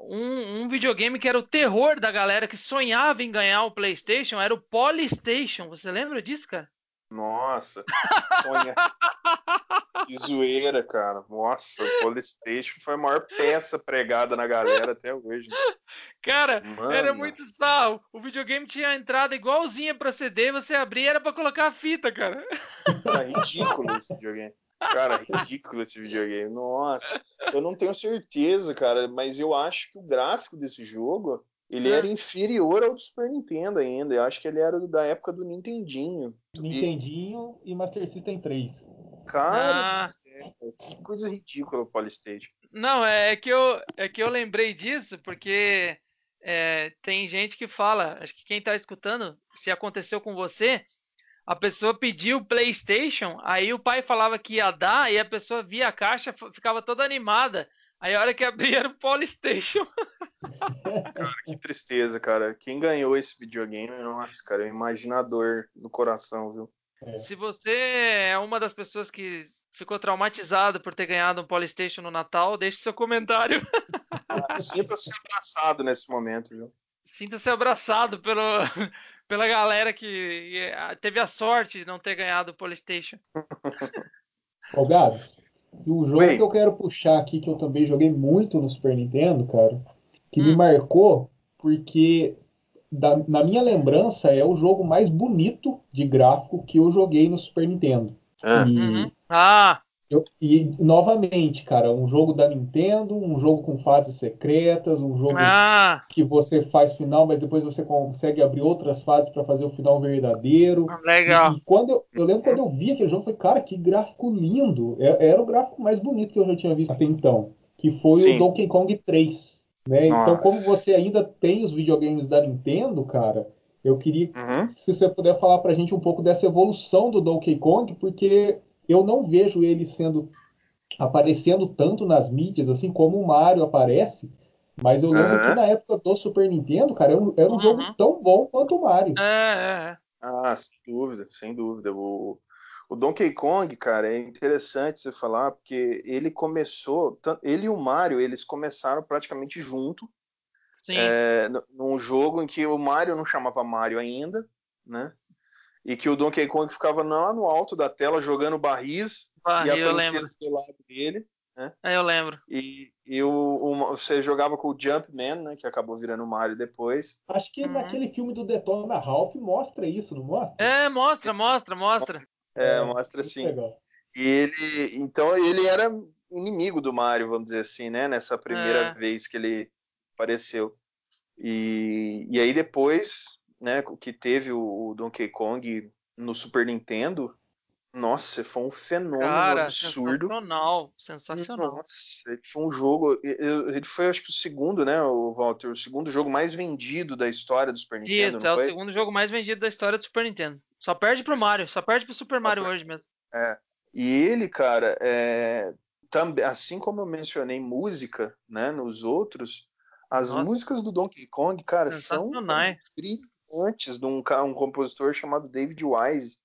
Speaker 1: um, um, videogame que era o terror da galera que sonhava em ganhar o PlayStation era o Polystation. Você lembra disso, cara?
Speaker 2: Nossa, sonha. [laughs] que zoeira, cara. Nossa, o Polystation foi a maior peça pregada na galera até hoje.
Speaker 1: Cara, Mano. era muito sal. O videogame tinha a entrada igualzinha pra CD, você abria era pra colocar a fita, cara.
Speaker 2: Era ridículo esse videogame. Cara, ridículo esse videogame. Nossa, eu não tenho certeza, cara, mas eu acho que o gráfico desse jogo ele era inferior ao do Super Nintendo ainda. Eu acho que ele era da época do Nintendinho.
Speaker 3: Nintendinho e, e Master System 3.
Speaker 2: Cara, ah. que coisa ridícula o Polystation.
Speaker 1: Não, é que eu, é que eu lembrei disso porque é, tem gente que fala, acho que quem está escutando, se aconteceu com você, a pessoa pediu o PlayStation, aí o pai falava que ia dar e a pessoa via a caixa, ficava toda animada. Aí a hora que abri era o Polystation. [laughs]
Speaker 2: cara, que tristeza, cara. Quem ganhou esse videogame, nossa, cara, é um imaginador no coração, viu?
Speaker 1: É. Se você é uma das pessoas que ficou traumatizado por ter ganhado um Polystation no Natal, deixe seu comentário. [laughs]
Speaker 2: Sinta-se abraçado nesse momento, viu?
Speaker 1: Sinta-se abraçado pelo, [laughs] pela galera que teve a sorte de não ter ganhado o Polystation.
Speaker 3: Ô, Gabs, e o jogo Oi. que eu quero puxar aqui, que eu também joguei muito no Super Nintendo, cara, que hum. me marcou, porque da, na minha lembrança é o jogo mais bonito de gráfico que eu joguei no Super Nintendo. Ah. E uhum.
Speaker 1: Ah,
Speaker 3: Eu- e novamente, cara, um jogo da Nintendo, um jogo com fases secretas, um jogo
Speaker 1: ah,
Speaker 3: que você faz final, mas depois você consegue abrir outras fases para fazer o final verdadeiro.
Speaker 1: legal.
Speaker 3: E, e quando eu, eu lembro quando eu vi aquele jogo, eu falei, cara, que gráfico lindo! É- Era o gráfico mais bonito que eu já tinha visto até então, que foi
Speaker 2: Sim.
Speaker 3: o Donkey Kong 3, né? Então, como você ainda tem os videogames da Nintendo, cara, eu queria
Speaker 2: Uhum.
Speaker 3: se você puder falar pra gente um pouco dessa evolução do Donkey Kong, porque eu não vejo ele sendo aparecendo tanto nas mídias assim como o Mario aparece, mas eu lembro
Speaker 2: Aham.
Speaker 3: que na época do Super Nintendo, cara, era um, era um
Speaker 1: Uhum.
Speaker 3: jogo tão bom quanto o Mario.
Speaker 1: É, é, é.
Speaker 2: Ah, sem dúvida, sem dúvida. O, o Donkey Kong, cara, é interessante você falar, porque ele começou, ele e o Mario, eles começaram praticamente junto,
Speaker 1: Sim.
Speaker 2: é, num jogo em que o Mario não chamava Mario ainda, né? E que o Donkey Kong ficava lá no alto da tela jogando barris e
Speaker 1: Barril,
Speaker 2: a
Speaker 1: eu lembro.
Speaker 2: princesa do lado dele.
Speaker 1: É, eu lembro.
Speaker 2: E, e o, o- você jogava com o Jumpman, né? Que acabou virando o Mario depois.
Speaker 3: Acho que
Speaker 1: Uhum.
Speaker 3: naquele filme do Detona Ralph mostra isso, não mostra?
Speaker 1: É, mostra, mostra, mostra.
Speaker 2: É, mostra
Speaker 3: muito
Speaker 2: assim.
Speaker 3: legal.
Speaker 2: E ele, então ele era inimigo do Mario, vamos dizer assim, né? Nessa primeira
Speaker 1: É.
Speaker 2: vez que ele apareceu. E, e aí depois, né, que teve o, o Donkey Kong no Super Nintendo, nossa, foi um fenômeno
Speaker 1: Cara,
Speaker 2: absurdo.
Speaker 1: sensacional, sensacional.
Speaker 2: Nossa, foi um jogo. Ele foi, acho que, o segundo, né, o Walter? O segundo jogo mais vendido da história do Super
Speaker 1: Isso,
Speaker 2: Nintendo,
Speaker 1: é
Speaker 2: não
Speaker 1: o segundo jogo mais vendido da história do Super Nintendo. Só perde pro Mario, só perde pro Super Mario World mesmo.
Speaker 2: É. E ele, cara, é, também, assim como eu mencionei música, né, nos outros, as
Speaker 1: Nossa.
Speaker 2: músicas do Donkey Kong, cara, são
Speaker 1: Sensacionais.
Speaker 2: Brilhantes de um, um compositor chamado David Wise,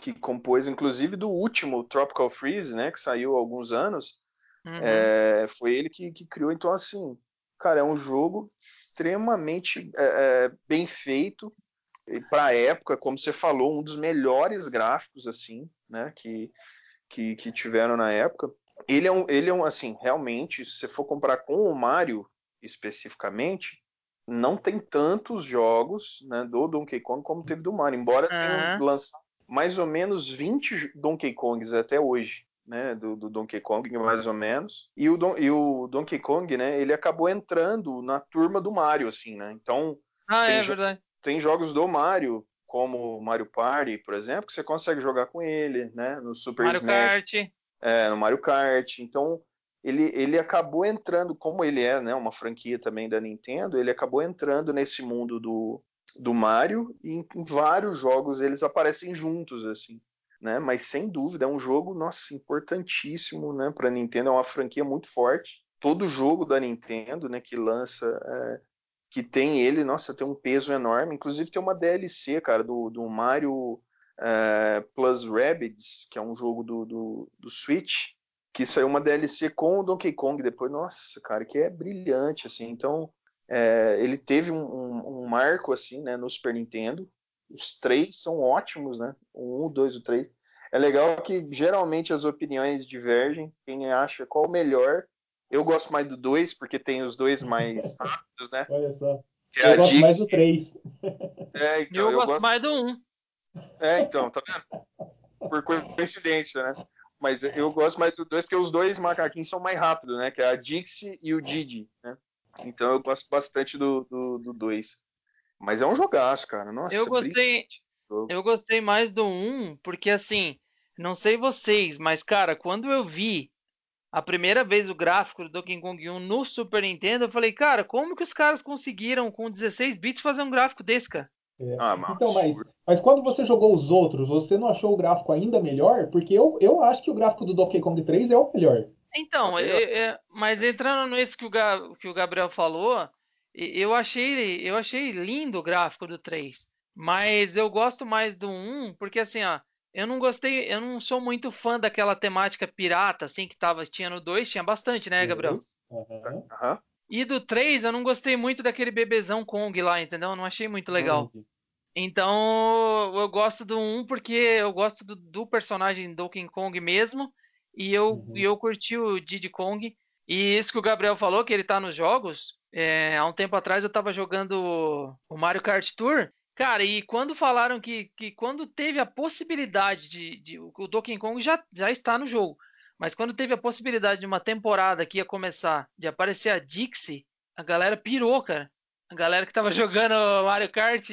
Speaker 2: que compôs, inclusive, do último Tropical Freeze, né, que saiu há alguns anos.
Speaker 1: Uhum.
Speaker 2: É, foi ele que, que criou. Então, assim, cara, é um jogo extremamente é, é, bem feito para a época, como você falou, um dos melhores gráficos assim, né, que, que, que tiveram na época. Ele é um, ele é um, assim, realmente, se você for comparar com o Mario especificamente, não tem tantos jogos, né, do Donkey Kong como teve do Mario, embora tenham
Speaker 1: Aham.
Speaker 2: lançado mais ou menos 20 Donkey Kongs até hoje, né, do, do Donkey Kong, mais ou menos. E o, Don- e o Donkey Kong, né, ele acabou entrando na turma do Mario, assim, né? Então,
Speaker 1: Ah,
Speaker 2: tem
Speaker 1: é
Speaker 2: jo-
Speaker 1: verdade.
Speaker 2: tem jogos do Mario, como Mario Party, por exemplo, que você consegue jogar com ele, né? No Super
Speaker 1: Mario
Speaker 2: Smash,
Speaker 1: Kart.
Speaker 2: é, no Mario Kart. Então, ele, ele acabou entrando, como ele é, né, uma franquia também da Nintendo, ele acabou entrando nesse mundo do, do Mario e em, em vários jogos eles aparecem juntos, assim. Né? Mas sem dúvida é um jogo, nossa, importantíssimo, né? Para Nintendo é uma franquia muito forte. Todo jogo da Nintendo, né, que lança, é, que tem ele, nossa, tem um peso enorme. Inclusive tem uma DLC, cara, do, do Mario é, Plus Rabbids, que é um jogo do, do, do Switch, que saiu uma DLC com o Donkey Kong depois. Nossa, cara, que é brilhante, assim. Então, é, ele teve um, um, um marco, assim, né, no Super Nintendo. Os três são ótimos, né? O um, o dois, o três. É legal que geralmente as opiniões divergem. Quem acha qual o melhor. Eu gosto mais do dois, porque tem os dois [laughs] mais rápidos, né?
Speaker 3: Olha só.
Speaker 2: Que é
Speaker 3: Eu
Speaker 2: a
Speaker 3: gosto mais do. 3.
Speaker 2: É,
Speaker 1: E
Speaker 2: então,
Speaker 1: eu,
Speaker 2: eu
Speaker 1: gosto
Speaker 2: gosto
Speaker 1: mais do 1.
Speaker 2: É, então, tá vendo? Por coincidência, né? Mas eu gosto mais dos dois porque os dois macaquinhos são mais rápidos, né? Que é a Dixie e o Didi, né? Então eu gosto bastante do 2. Do, do dois. Mas é um jogaço, cara. Nossa,
Speaker 1: Eu gostei,
Speaker 2: brilhante jogo.
Speaker 1: eu gostei mais do 1, porque assim, não sei vocês, mas cara, quando eu vi a primeira vez o gráfico do Donkey Kong 1 no Super Nintendo, eu falei, cara, como que os caras conseguiram com 16 bits fazer um gráfico desse, cara?
Speaker 3: É.
Speaker 2: Ah, mas
Speaker 3: Então, mas. Mas quando você jogou os outros, você não achou o gráfico ainda melhor? Porque eu, eu acho que o gráfico do Donkey Kong 3 é o melhor.
Speaker 1: Então,
Speaker 2: Tá
Speaker 1: é- é- mas entrando nisso que o, Ga- que o Gabriel falou, eu achei, eu achei lindo o gráfico do 3. Mas eu gosto mais do 1, porque assim, ó, eu não gostei, eu não sou muito fã daquela temática pirata, assim, que tava, tinha no 2, tinha bastante, né, Gabriel?
Speaker 3: Aham.
Speaker 1: E do 3, eu não gostei muito daquele bebezão Kong lá, entendeu? Eu Não achei muito legal.
Speaker 3: Entendi.
Speaker 1: Então, eu gosto do 1 porque eu gosto do, do personagem Donkey Kong mesmo. E eu,
Speaker 3: Uhum.
Speaker 1: e eu curti o Diddy Kong. E isso que o Gabriel falou, que ele tá nos jogos. é, há um tempo atrás eu tava jogando o Mario Kart Tour. Cara, e quando falaram que, que quando teve a possibilidade de, de. O Donkey Kong já, já está no jogo. Mas quando teve a possibilidade de uma temporada que ia começar de aparecer a Dixie, a galera pirou, cara. A galera que tava [laughs] jogando Mario Kart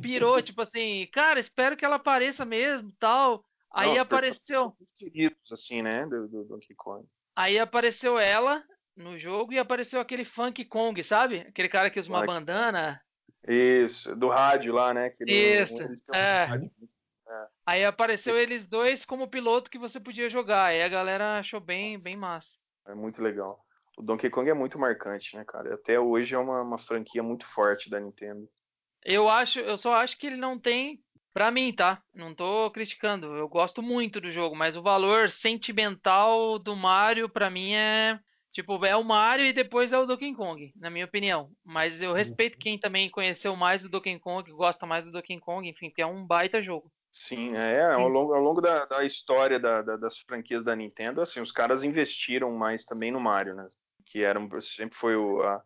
Speaker 1: pirou, [laughs] tipo assim, cara, espero que ela apareça mesmo, tal. Aí
Speaker 2: Não,
Speaker 1: apareceu.
Speaker 2: Queridos, assim, né? Do, do Donkey Kong.
Speaker 1: Aí apareceu ela no jogo e apareceu aquele Funk Kong, sabe? Aquele cara que usa uma bandana.
Speaker 2: Isso, do rádio lá, né? que no-
Speaker 1: Isso,
Speaker 2: um
Speaker 1: é. Aí apareceu eles dois como piloto que você podia jogar. Aí a galera achou bem, bem massa.
Speaker 2: É muito legal. O Donkey Kong é muito marcante, né, cara? Até hoje é uma, uma franquia muito forte da Nintendo.
Speaker 1: Eu acho, eu só acho que ele não tem, pra mim, tá? Não tô criticando. Eu gosto muito do jogo, mas o valor sentimental do Mario pra mim é tipo, é o Mario e depois é o Donkey Kong, na minha opinião. Mas eu respeito quem também conheceu mais do Donkey Kong, gosta mais do Donkey Kong, enfim, porque é um baita jogo.
Speaker 2: Sim, é, ao longo, ao longo da, da história da- da- das franquias da Nintendo, assim, os caras investiram mais também no Mario, né? Que era, sempre foi o, a-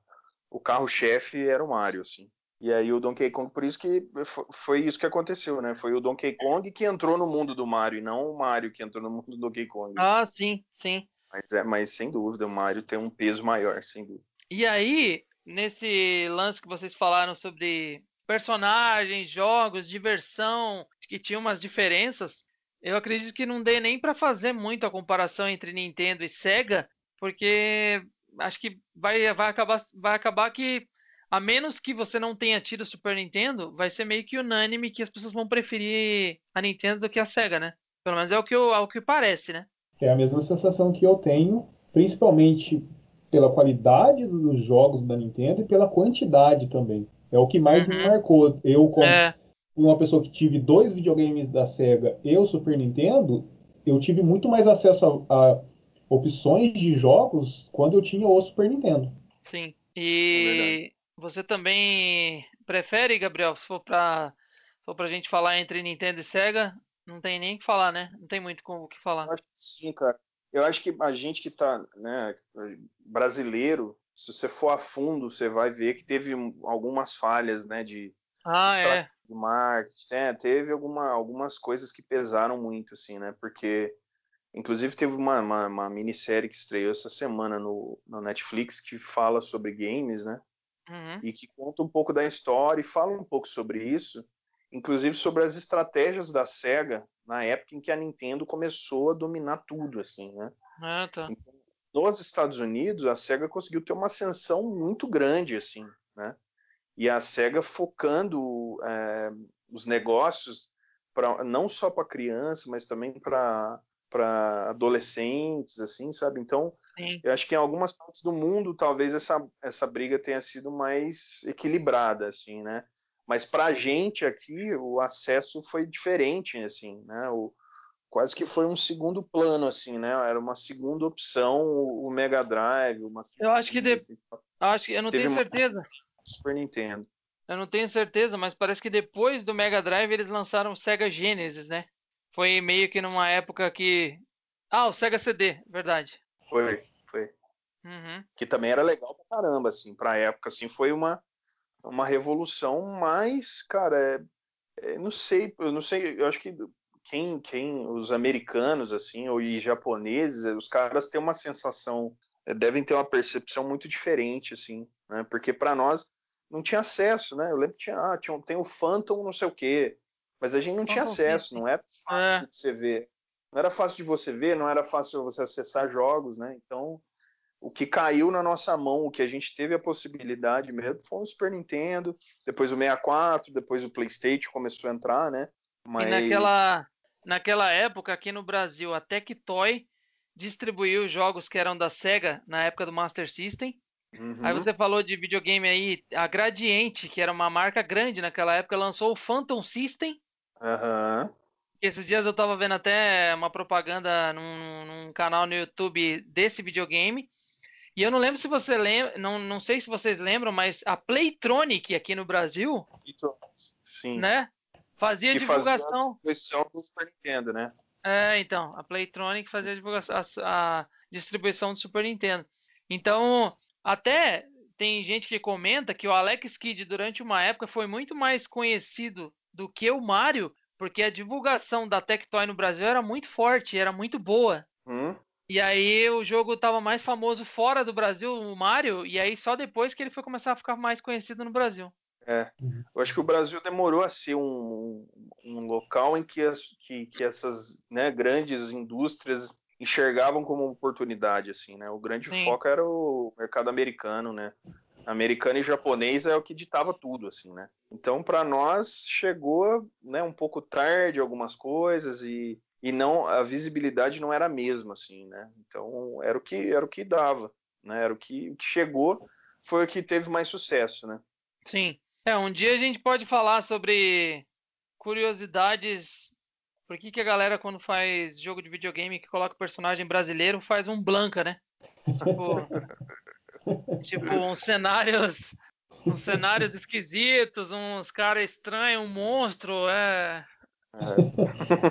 Speaker 2: o carro-chefe era o Mario, assim. E aí o Donkey Kong, por isso que fo- foi isso que aconteceu, né? Foi o Donkey Kong que entrou no mundo do Mario, e não o Mario que entrou no mundo do Donkey Kong.
Speaker 1: Ah, sim, sim.
Speaker 2: Mas, é, mas sem dúvida, o Mario tem um peso maior, sem dúvida.
Speaker 1: E aí, nesse lance que vocês falaram sobre personagens, jogos, diversão, que tinha umas diferenças, eu acredito que não dê nem pra fazer muito a comparação entre Nintendo e Sega, porque acho que vai, vai acabar, vai acabar que, a menos que você não tenha tido Super Nintendo, vai ser meio que unânime que as pessoas vão preferir a Nintendo do que a Sega, né? Pelo menos é o que, eu- é o que parece, né?
Speaker 3: É a mesma sensação que eu tenho, principalmente pela qualidade dos jogos da Nintendo e pela quantidade também. É o que mais me
Speaker 1: Uhum.
Speaker 3: marcou. Eu, como
Speaker 1: É,
Speaker 3: uma pessoa que tive dois videogames da Sega e o Super Nintendo, eu tive muito mais acesso a, a opções de jogos quando eu tinha o Super Nintendo.
Speaker 1: sim.
Speaker 2: É
Speaker 1: E você também prefere, Gabriel, se for se for pra gente falar entre Nintendo e Sega, não tem nem o que falar, né? Não tem muito com o que falar.
Speaker 2: Eu acho que sim, cara. Eu acho que a gente que tá, né, brasileiro, se você for a fundo, você vai ver que teve um- algumas falhas, né, de,
Speaker 1: Ah, é.
Speaker 2: de marketing, né? Teve alguma, algumas coisas que pesaram muito, assim, né? Porque, inclusive, teve uma, uma, uma minissérie que estreou essa semana no, no Netflix que fala sobre games, né?
Speaker 1: Uhum.
Speaker 2: E que conta um pouco da história e fala um pouco sobre isso, inclusive sobre as estratégias da SEGA na época em que a Nintendo começou a dominar tudo, assim, né?
Speaker 1: Ah, tá.
Speaker 2: nos Estados Unidos, a SEGA conseguiu ter uma ascensão muito grande, assim, né? E a SEGA focando é, os negócios pra, não só para criança, mas também para para adolescentes, assim, sabe? Então,
Speaker 1: Sim.
Speaker 2: eu acho que em algumas partes do mundo, talvez essa, essa briga tenha sido mais equilibrada, assim, né? Mas para a gente aqui, o acesso foi diferente, assim, né? O, quase que foi um segundo plano, assim, né? Era uma segunda opção o Mega Drive, uma
Speaker 1: Eu acho que de-
Speaker 2: assim,
Speaker 1: Acho que eu não tenho
Speaker 2: uma-
Speaker 1: certeza.
Speaker 2: Super Nintendo.
Speaker 1: Eu não tenho certeza, mas parece que depois do Mega Drive eles lançaram o Sega Genesis, né? Foi meio que numa época que. Ah, o Sega CD, verdade.
Speaker 2: Foi, foi.
Speaker 1: Uhum.
Speaker 2: Que também era legal pra caramba, assim, pra época, assim, foi uma, uma revolução, mas, cara, é, é, não sei, eu não sei, eu acho que quem, quem, os americanos, assim, ou e japoneses, os caras têm uma sensação, é, devem ter uma percepção muito diferente, assim, né? Porque pra nós não tinha acesso, né? Eu lembro que tinha, ah, tinha, um- tem o Phantom não sei o quê, mas a gente não tinha acesso, não é fácil
Speaker 1: É.
Speaker 2: de você ver. Não era fácil de você ver, não era fácil você acessar jogos, né? Então, o que caiu na nossa mão, o que a gente teve a possibilidade mesmo, foi o Super Nintendo, depois o 64, depois o PlayStation começou a entrar, né? Mas
Speaker 1: E naquela, naquela época, aqui no Brasil, a Tectoy distribuiu jogos que eram da Sega na época do Master System.
Speaker 2: Uhum.
Speaker 1: Aí você falou de videogame aí, a Gradiente, que era uma marca grande naquela época, lançou o Phantom System.
Speaker 2: Aham.
Speaker 1: Esses dias eu tava vendo até uma propaganda num, num canal no YouTube desse videogame. E eu não lembro se você lembra, não, não sei se vocês lembram, mas a Playtronic aqui no Brasil,
Speaker 2: Sim.
Speaker 1: né? Fazia
Speaker 2: que fazia a
Speaker 1: divulgação.
Speaker 2: distribuição do Super Nintendo, né?
Speaker 1: É, então, a Playtronic fazia a, divulgação, a, a distribuição do Super Nintendo. Então, até tem gente que comenta que o Alex Kidd durante uma época foi muito mais conhecido do que o Mario, porque a divulgação da Tectoy no Brasil era muito forte, era muito boa.
Speaker 2: Hum?
Speaker 1: E aí o jogo tava mais famoso fora do Brasil, o Mario, e aí só depois que ele foi começar a ficar mais conhecido no Brasil.
Speaker 2: É. Eu acho que o Brasil demorou a ser um, um local em que, as, que, que essas né, grandes indústrias enxergavam como oportunidade, assim, né? O grande
Speaker 1: Sim.
Speaker 2: foco era o mercado americano, né? Americano e japonês é o que ditava tudo, assim, né? Então, para nós, chegou né, um pouco tarde algumas coisas e, e não a visibilidade não era a mesma, assim, né? Então, era o que era o que dava, né? Era o que, o que chegou, foi o que teve mais sucesso, né?
Speaker 1: Sim. É, um dia a gente pode falar sobre curiosidades. Por que, que a galera, quando faz jogo de videogame que coloca personagem brasileiro, faz um Blanca, né? [laughs] Tipo, tipo uns cenários. Uns cenários esquisitos, uns caras estranhos, um monstro, é.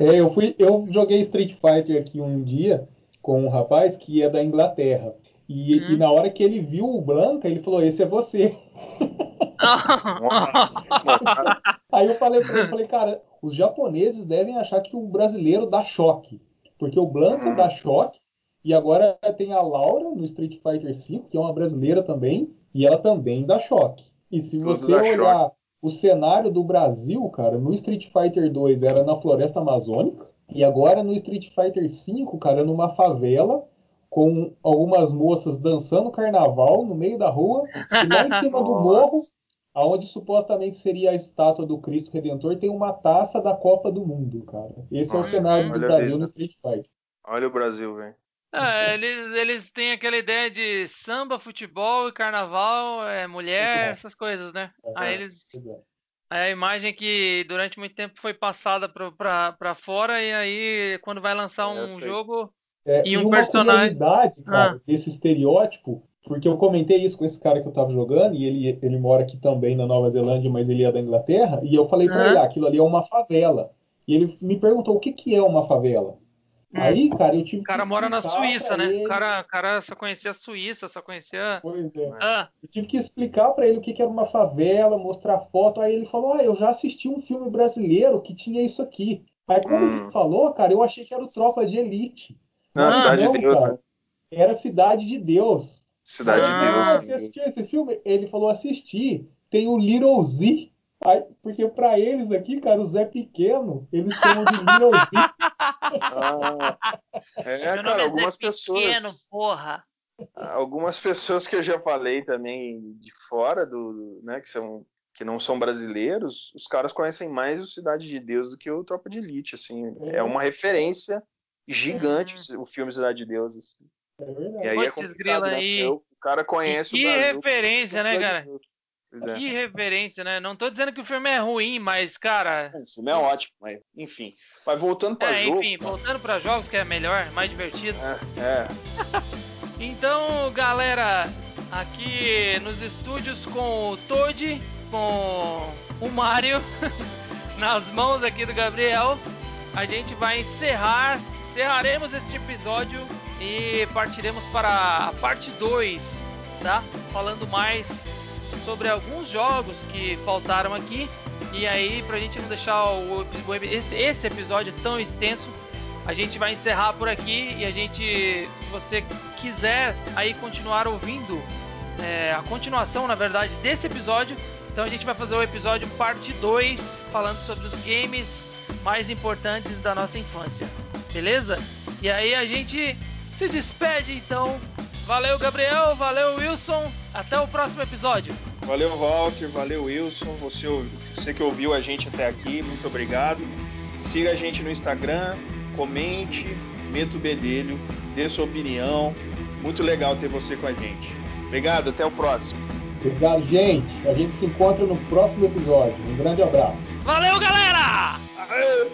Speaker 3: É, eu fui, eu joguei Street Fighter aqui um dia com um rapaz que é da Inglaterra. E,
Speaker 1: Uhum.
Speaker 3: e na hora que ele viu o Blanca, ele falou: Esse é você. [laughs] Aí eu falei pra ele, falei, cara, os japoneses devem achar que o brasileiro dá choque. Porque o Blanca
Speaker 2: Uhum.
Speaker 3: dá choque, e agora tem a Laura no Street Fighter V, que é uma brasileira também, e ela também dá choque. E se
Speaker 2: Tudo
Speaker 3: você olhar o cenário do Brasil, cara, no Street Fighter 2 era na floresta amazônica, e agora no Street Fighter V, cara, numa favela, com algumas moças dançando carnaval no meio da rua, e lá em cima do [laughs] morro
Speaker 2: Nossa.
Speaker 3: aonde supostamente seria a estátua do Cristo Redentor, tem uma taça da Copa do Mundo, cara. Esse é o
Speaker 2: Nossa,
Speaker 3: cenário do Brasil no Street Fighter.
Speaker 2: Olha o Brasil, velho.
Speaker 1: É, eles, eles têm aquela ideia de samba, futebol e carnaval, é, mulher,
Speaker 3: É.
Speaker 1: essas coisas, né?
Speaker 3: É.
Speaker 1: Aí eles.
Speaker 3: Pois é.
Speaker 1: É a imagem que durante muito tempo foi passada pra fora, e aí quando vai lançar um
Speaker 2: aí.
Speaker 1: jogo.
Speaker 3: É,
Speaker 1: E
Speaker 3: e
Speaker 1: um
Speaker 3: uma
Speaker 1: personagem-
Speaker 3: cara,
Speaker 1: Ah.
Speaker 3: desse estereótipo, porque eu comentei isso com esse cara que eu tava jogando, e ele, ele mora aqui também na Nova Zelândia, mas ele é da Inglaterra, e eu falei pra
Speaker 1: Aham.
Speaker 3: ele, ah, aquilo ali é uma favela. E ele me perguntou o que que é uma favela. Aí, cara, eu tive.
Speaker 1: O cara
Speaker 3: que
Speaker 1: mora na Suíça, né?
Speaker 3: ele-
Speaker 1: O cara, cara só conhecia a Suíça, só conhecia.
Speaker 3: Pois é.
Speaker 1: Ah,
Speaker 3: Eu tive que explicar pra ele o que que era uma favela, mostrar foto. Aí ele falou: Ah, eu já assisti um filme brasileiro que tinha isso aqui. Aí quando
Speaker 2: Hum.
Speaker 3: ele falou, cara, eu achei que era o Tropa de Elite.
Speaker 2: Não,
Speaker 1: Ah,
Speaker 2: Cidade
Speaker 3: não,
Speaker 2: de Deus,
Speaker 3: cara.
Speaker 2: né?
Speaker 3: Era Cidade de Deus.
Speaker 2: Cidade
Speaker 1: Ah,
Speaker 2: de Deus.
Speaker 3: Você assistiu esse filme? Ele falou: Assisti. Tem o Little Z. Aí, porque pra eles aqui, cara, o Zé Pequeno, eles chamam de Z. [laughs]
Speaker 2: Ah, é,
Speaker 1: meu
Speaker 2: cara,
Speaker 1: nome
Speaker 2: algumas
Speaker 1: é Zé Pequeno,
Speaker 2: pessoas.
Speaker 1: porra.
Speaker 2: Algumas pessoas que eu já falei também de fora do, né, que são que não são brasileiros, os caras conhecem mais o Cidade de Deus do que o Tropa de Elite, assim,
Speaker 3: É.
Speaker 2: é uma referência gigante o filme Cidade de Deus, assim.
Speaker 3: É
Speaker 2: E
Speaker 3: verdade.
Speaker 2: aí é
Speaker 1: Putz,
Speaker 2: complicado,
Speaker 1: grila,
Speaker 2: né?
Speaker 1: e-
Speaker 2: porque O cara conhece
Speaker 1: e que
Speaker 2: o Brasil.
Speaker 1: referência, né, cara?
Speaker 2: Pois é.
Speaker 1: Que referência, né? Não tô dizendo que o filme é ruim, mas, cara.
Speaker 2: O filme é ótimo, mas enfim. Mas voltando para
Speaker 1: É,
Speaker 2: jogo.
Speaker 1: enfim, voltando pra jogos, que é melhor, mais divertido.
Speaker 2: É, é. [laughs]
Speaker 1: Então, galera, aqui nos estúdios com o Toad, com o Mario, [laughs] nas mãos aqui do Gabriel, a gente vai encerrar, encerraremos este episódio e partiremos para a parte 2, tá? Falando mais sobre alguns jogos que faltaram aqui. E aí, pra gente não deixar o, o- esse, esse episódio tão extenso, a gente vai encerrar por aqui e a gente, se você quiser aí continuar ouvindo é, a continuação, na verdade, desse episódio, então a gente vai fazer o episódio parte 2, falando sobre os games mais importantes da nossa infância. Beleza? E aí a gente se despede então. Valeu, Gabriel. Valeu, Wilson. Até o próximo episódio.
Speaker 2: Valeu, Walter. Valeu, Wilson. Você, você que ouviu a gente até aqui, muito obrigado. Siga a gente no Instagram, comente, meta o bedelho, dê sua opinião. Muito legal ter você com a gente. Obrigado, até o próximo.
Speaker 3: Obrigado, gente. A gente se encontra no próximo episódio. Um grande abraço.
Speaker 1: Valeu, galera!
Speaker 2: Aê!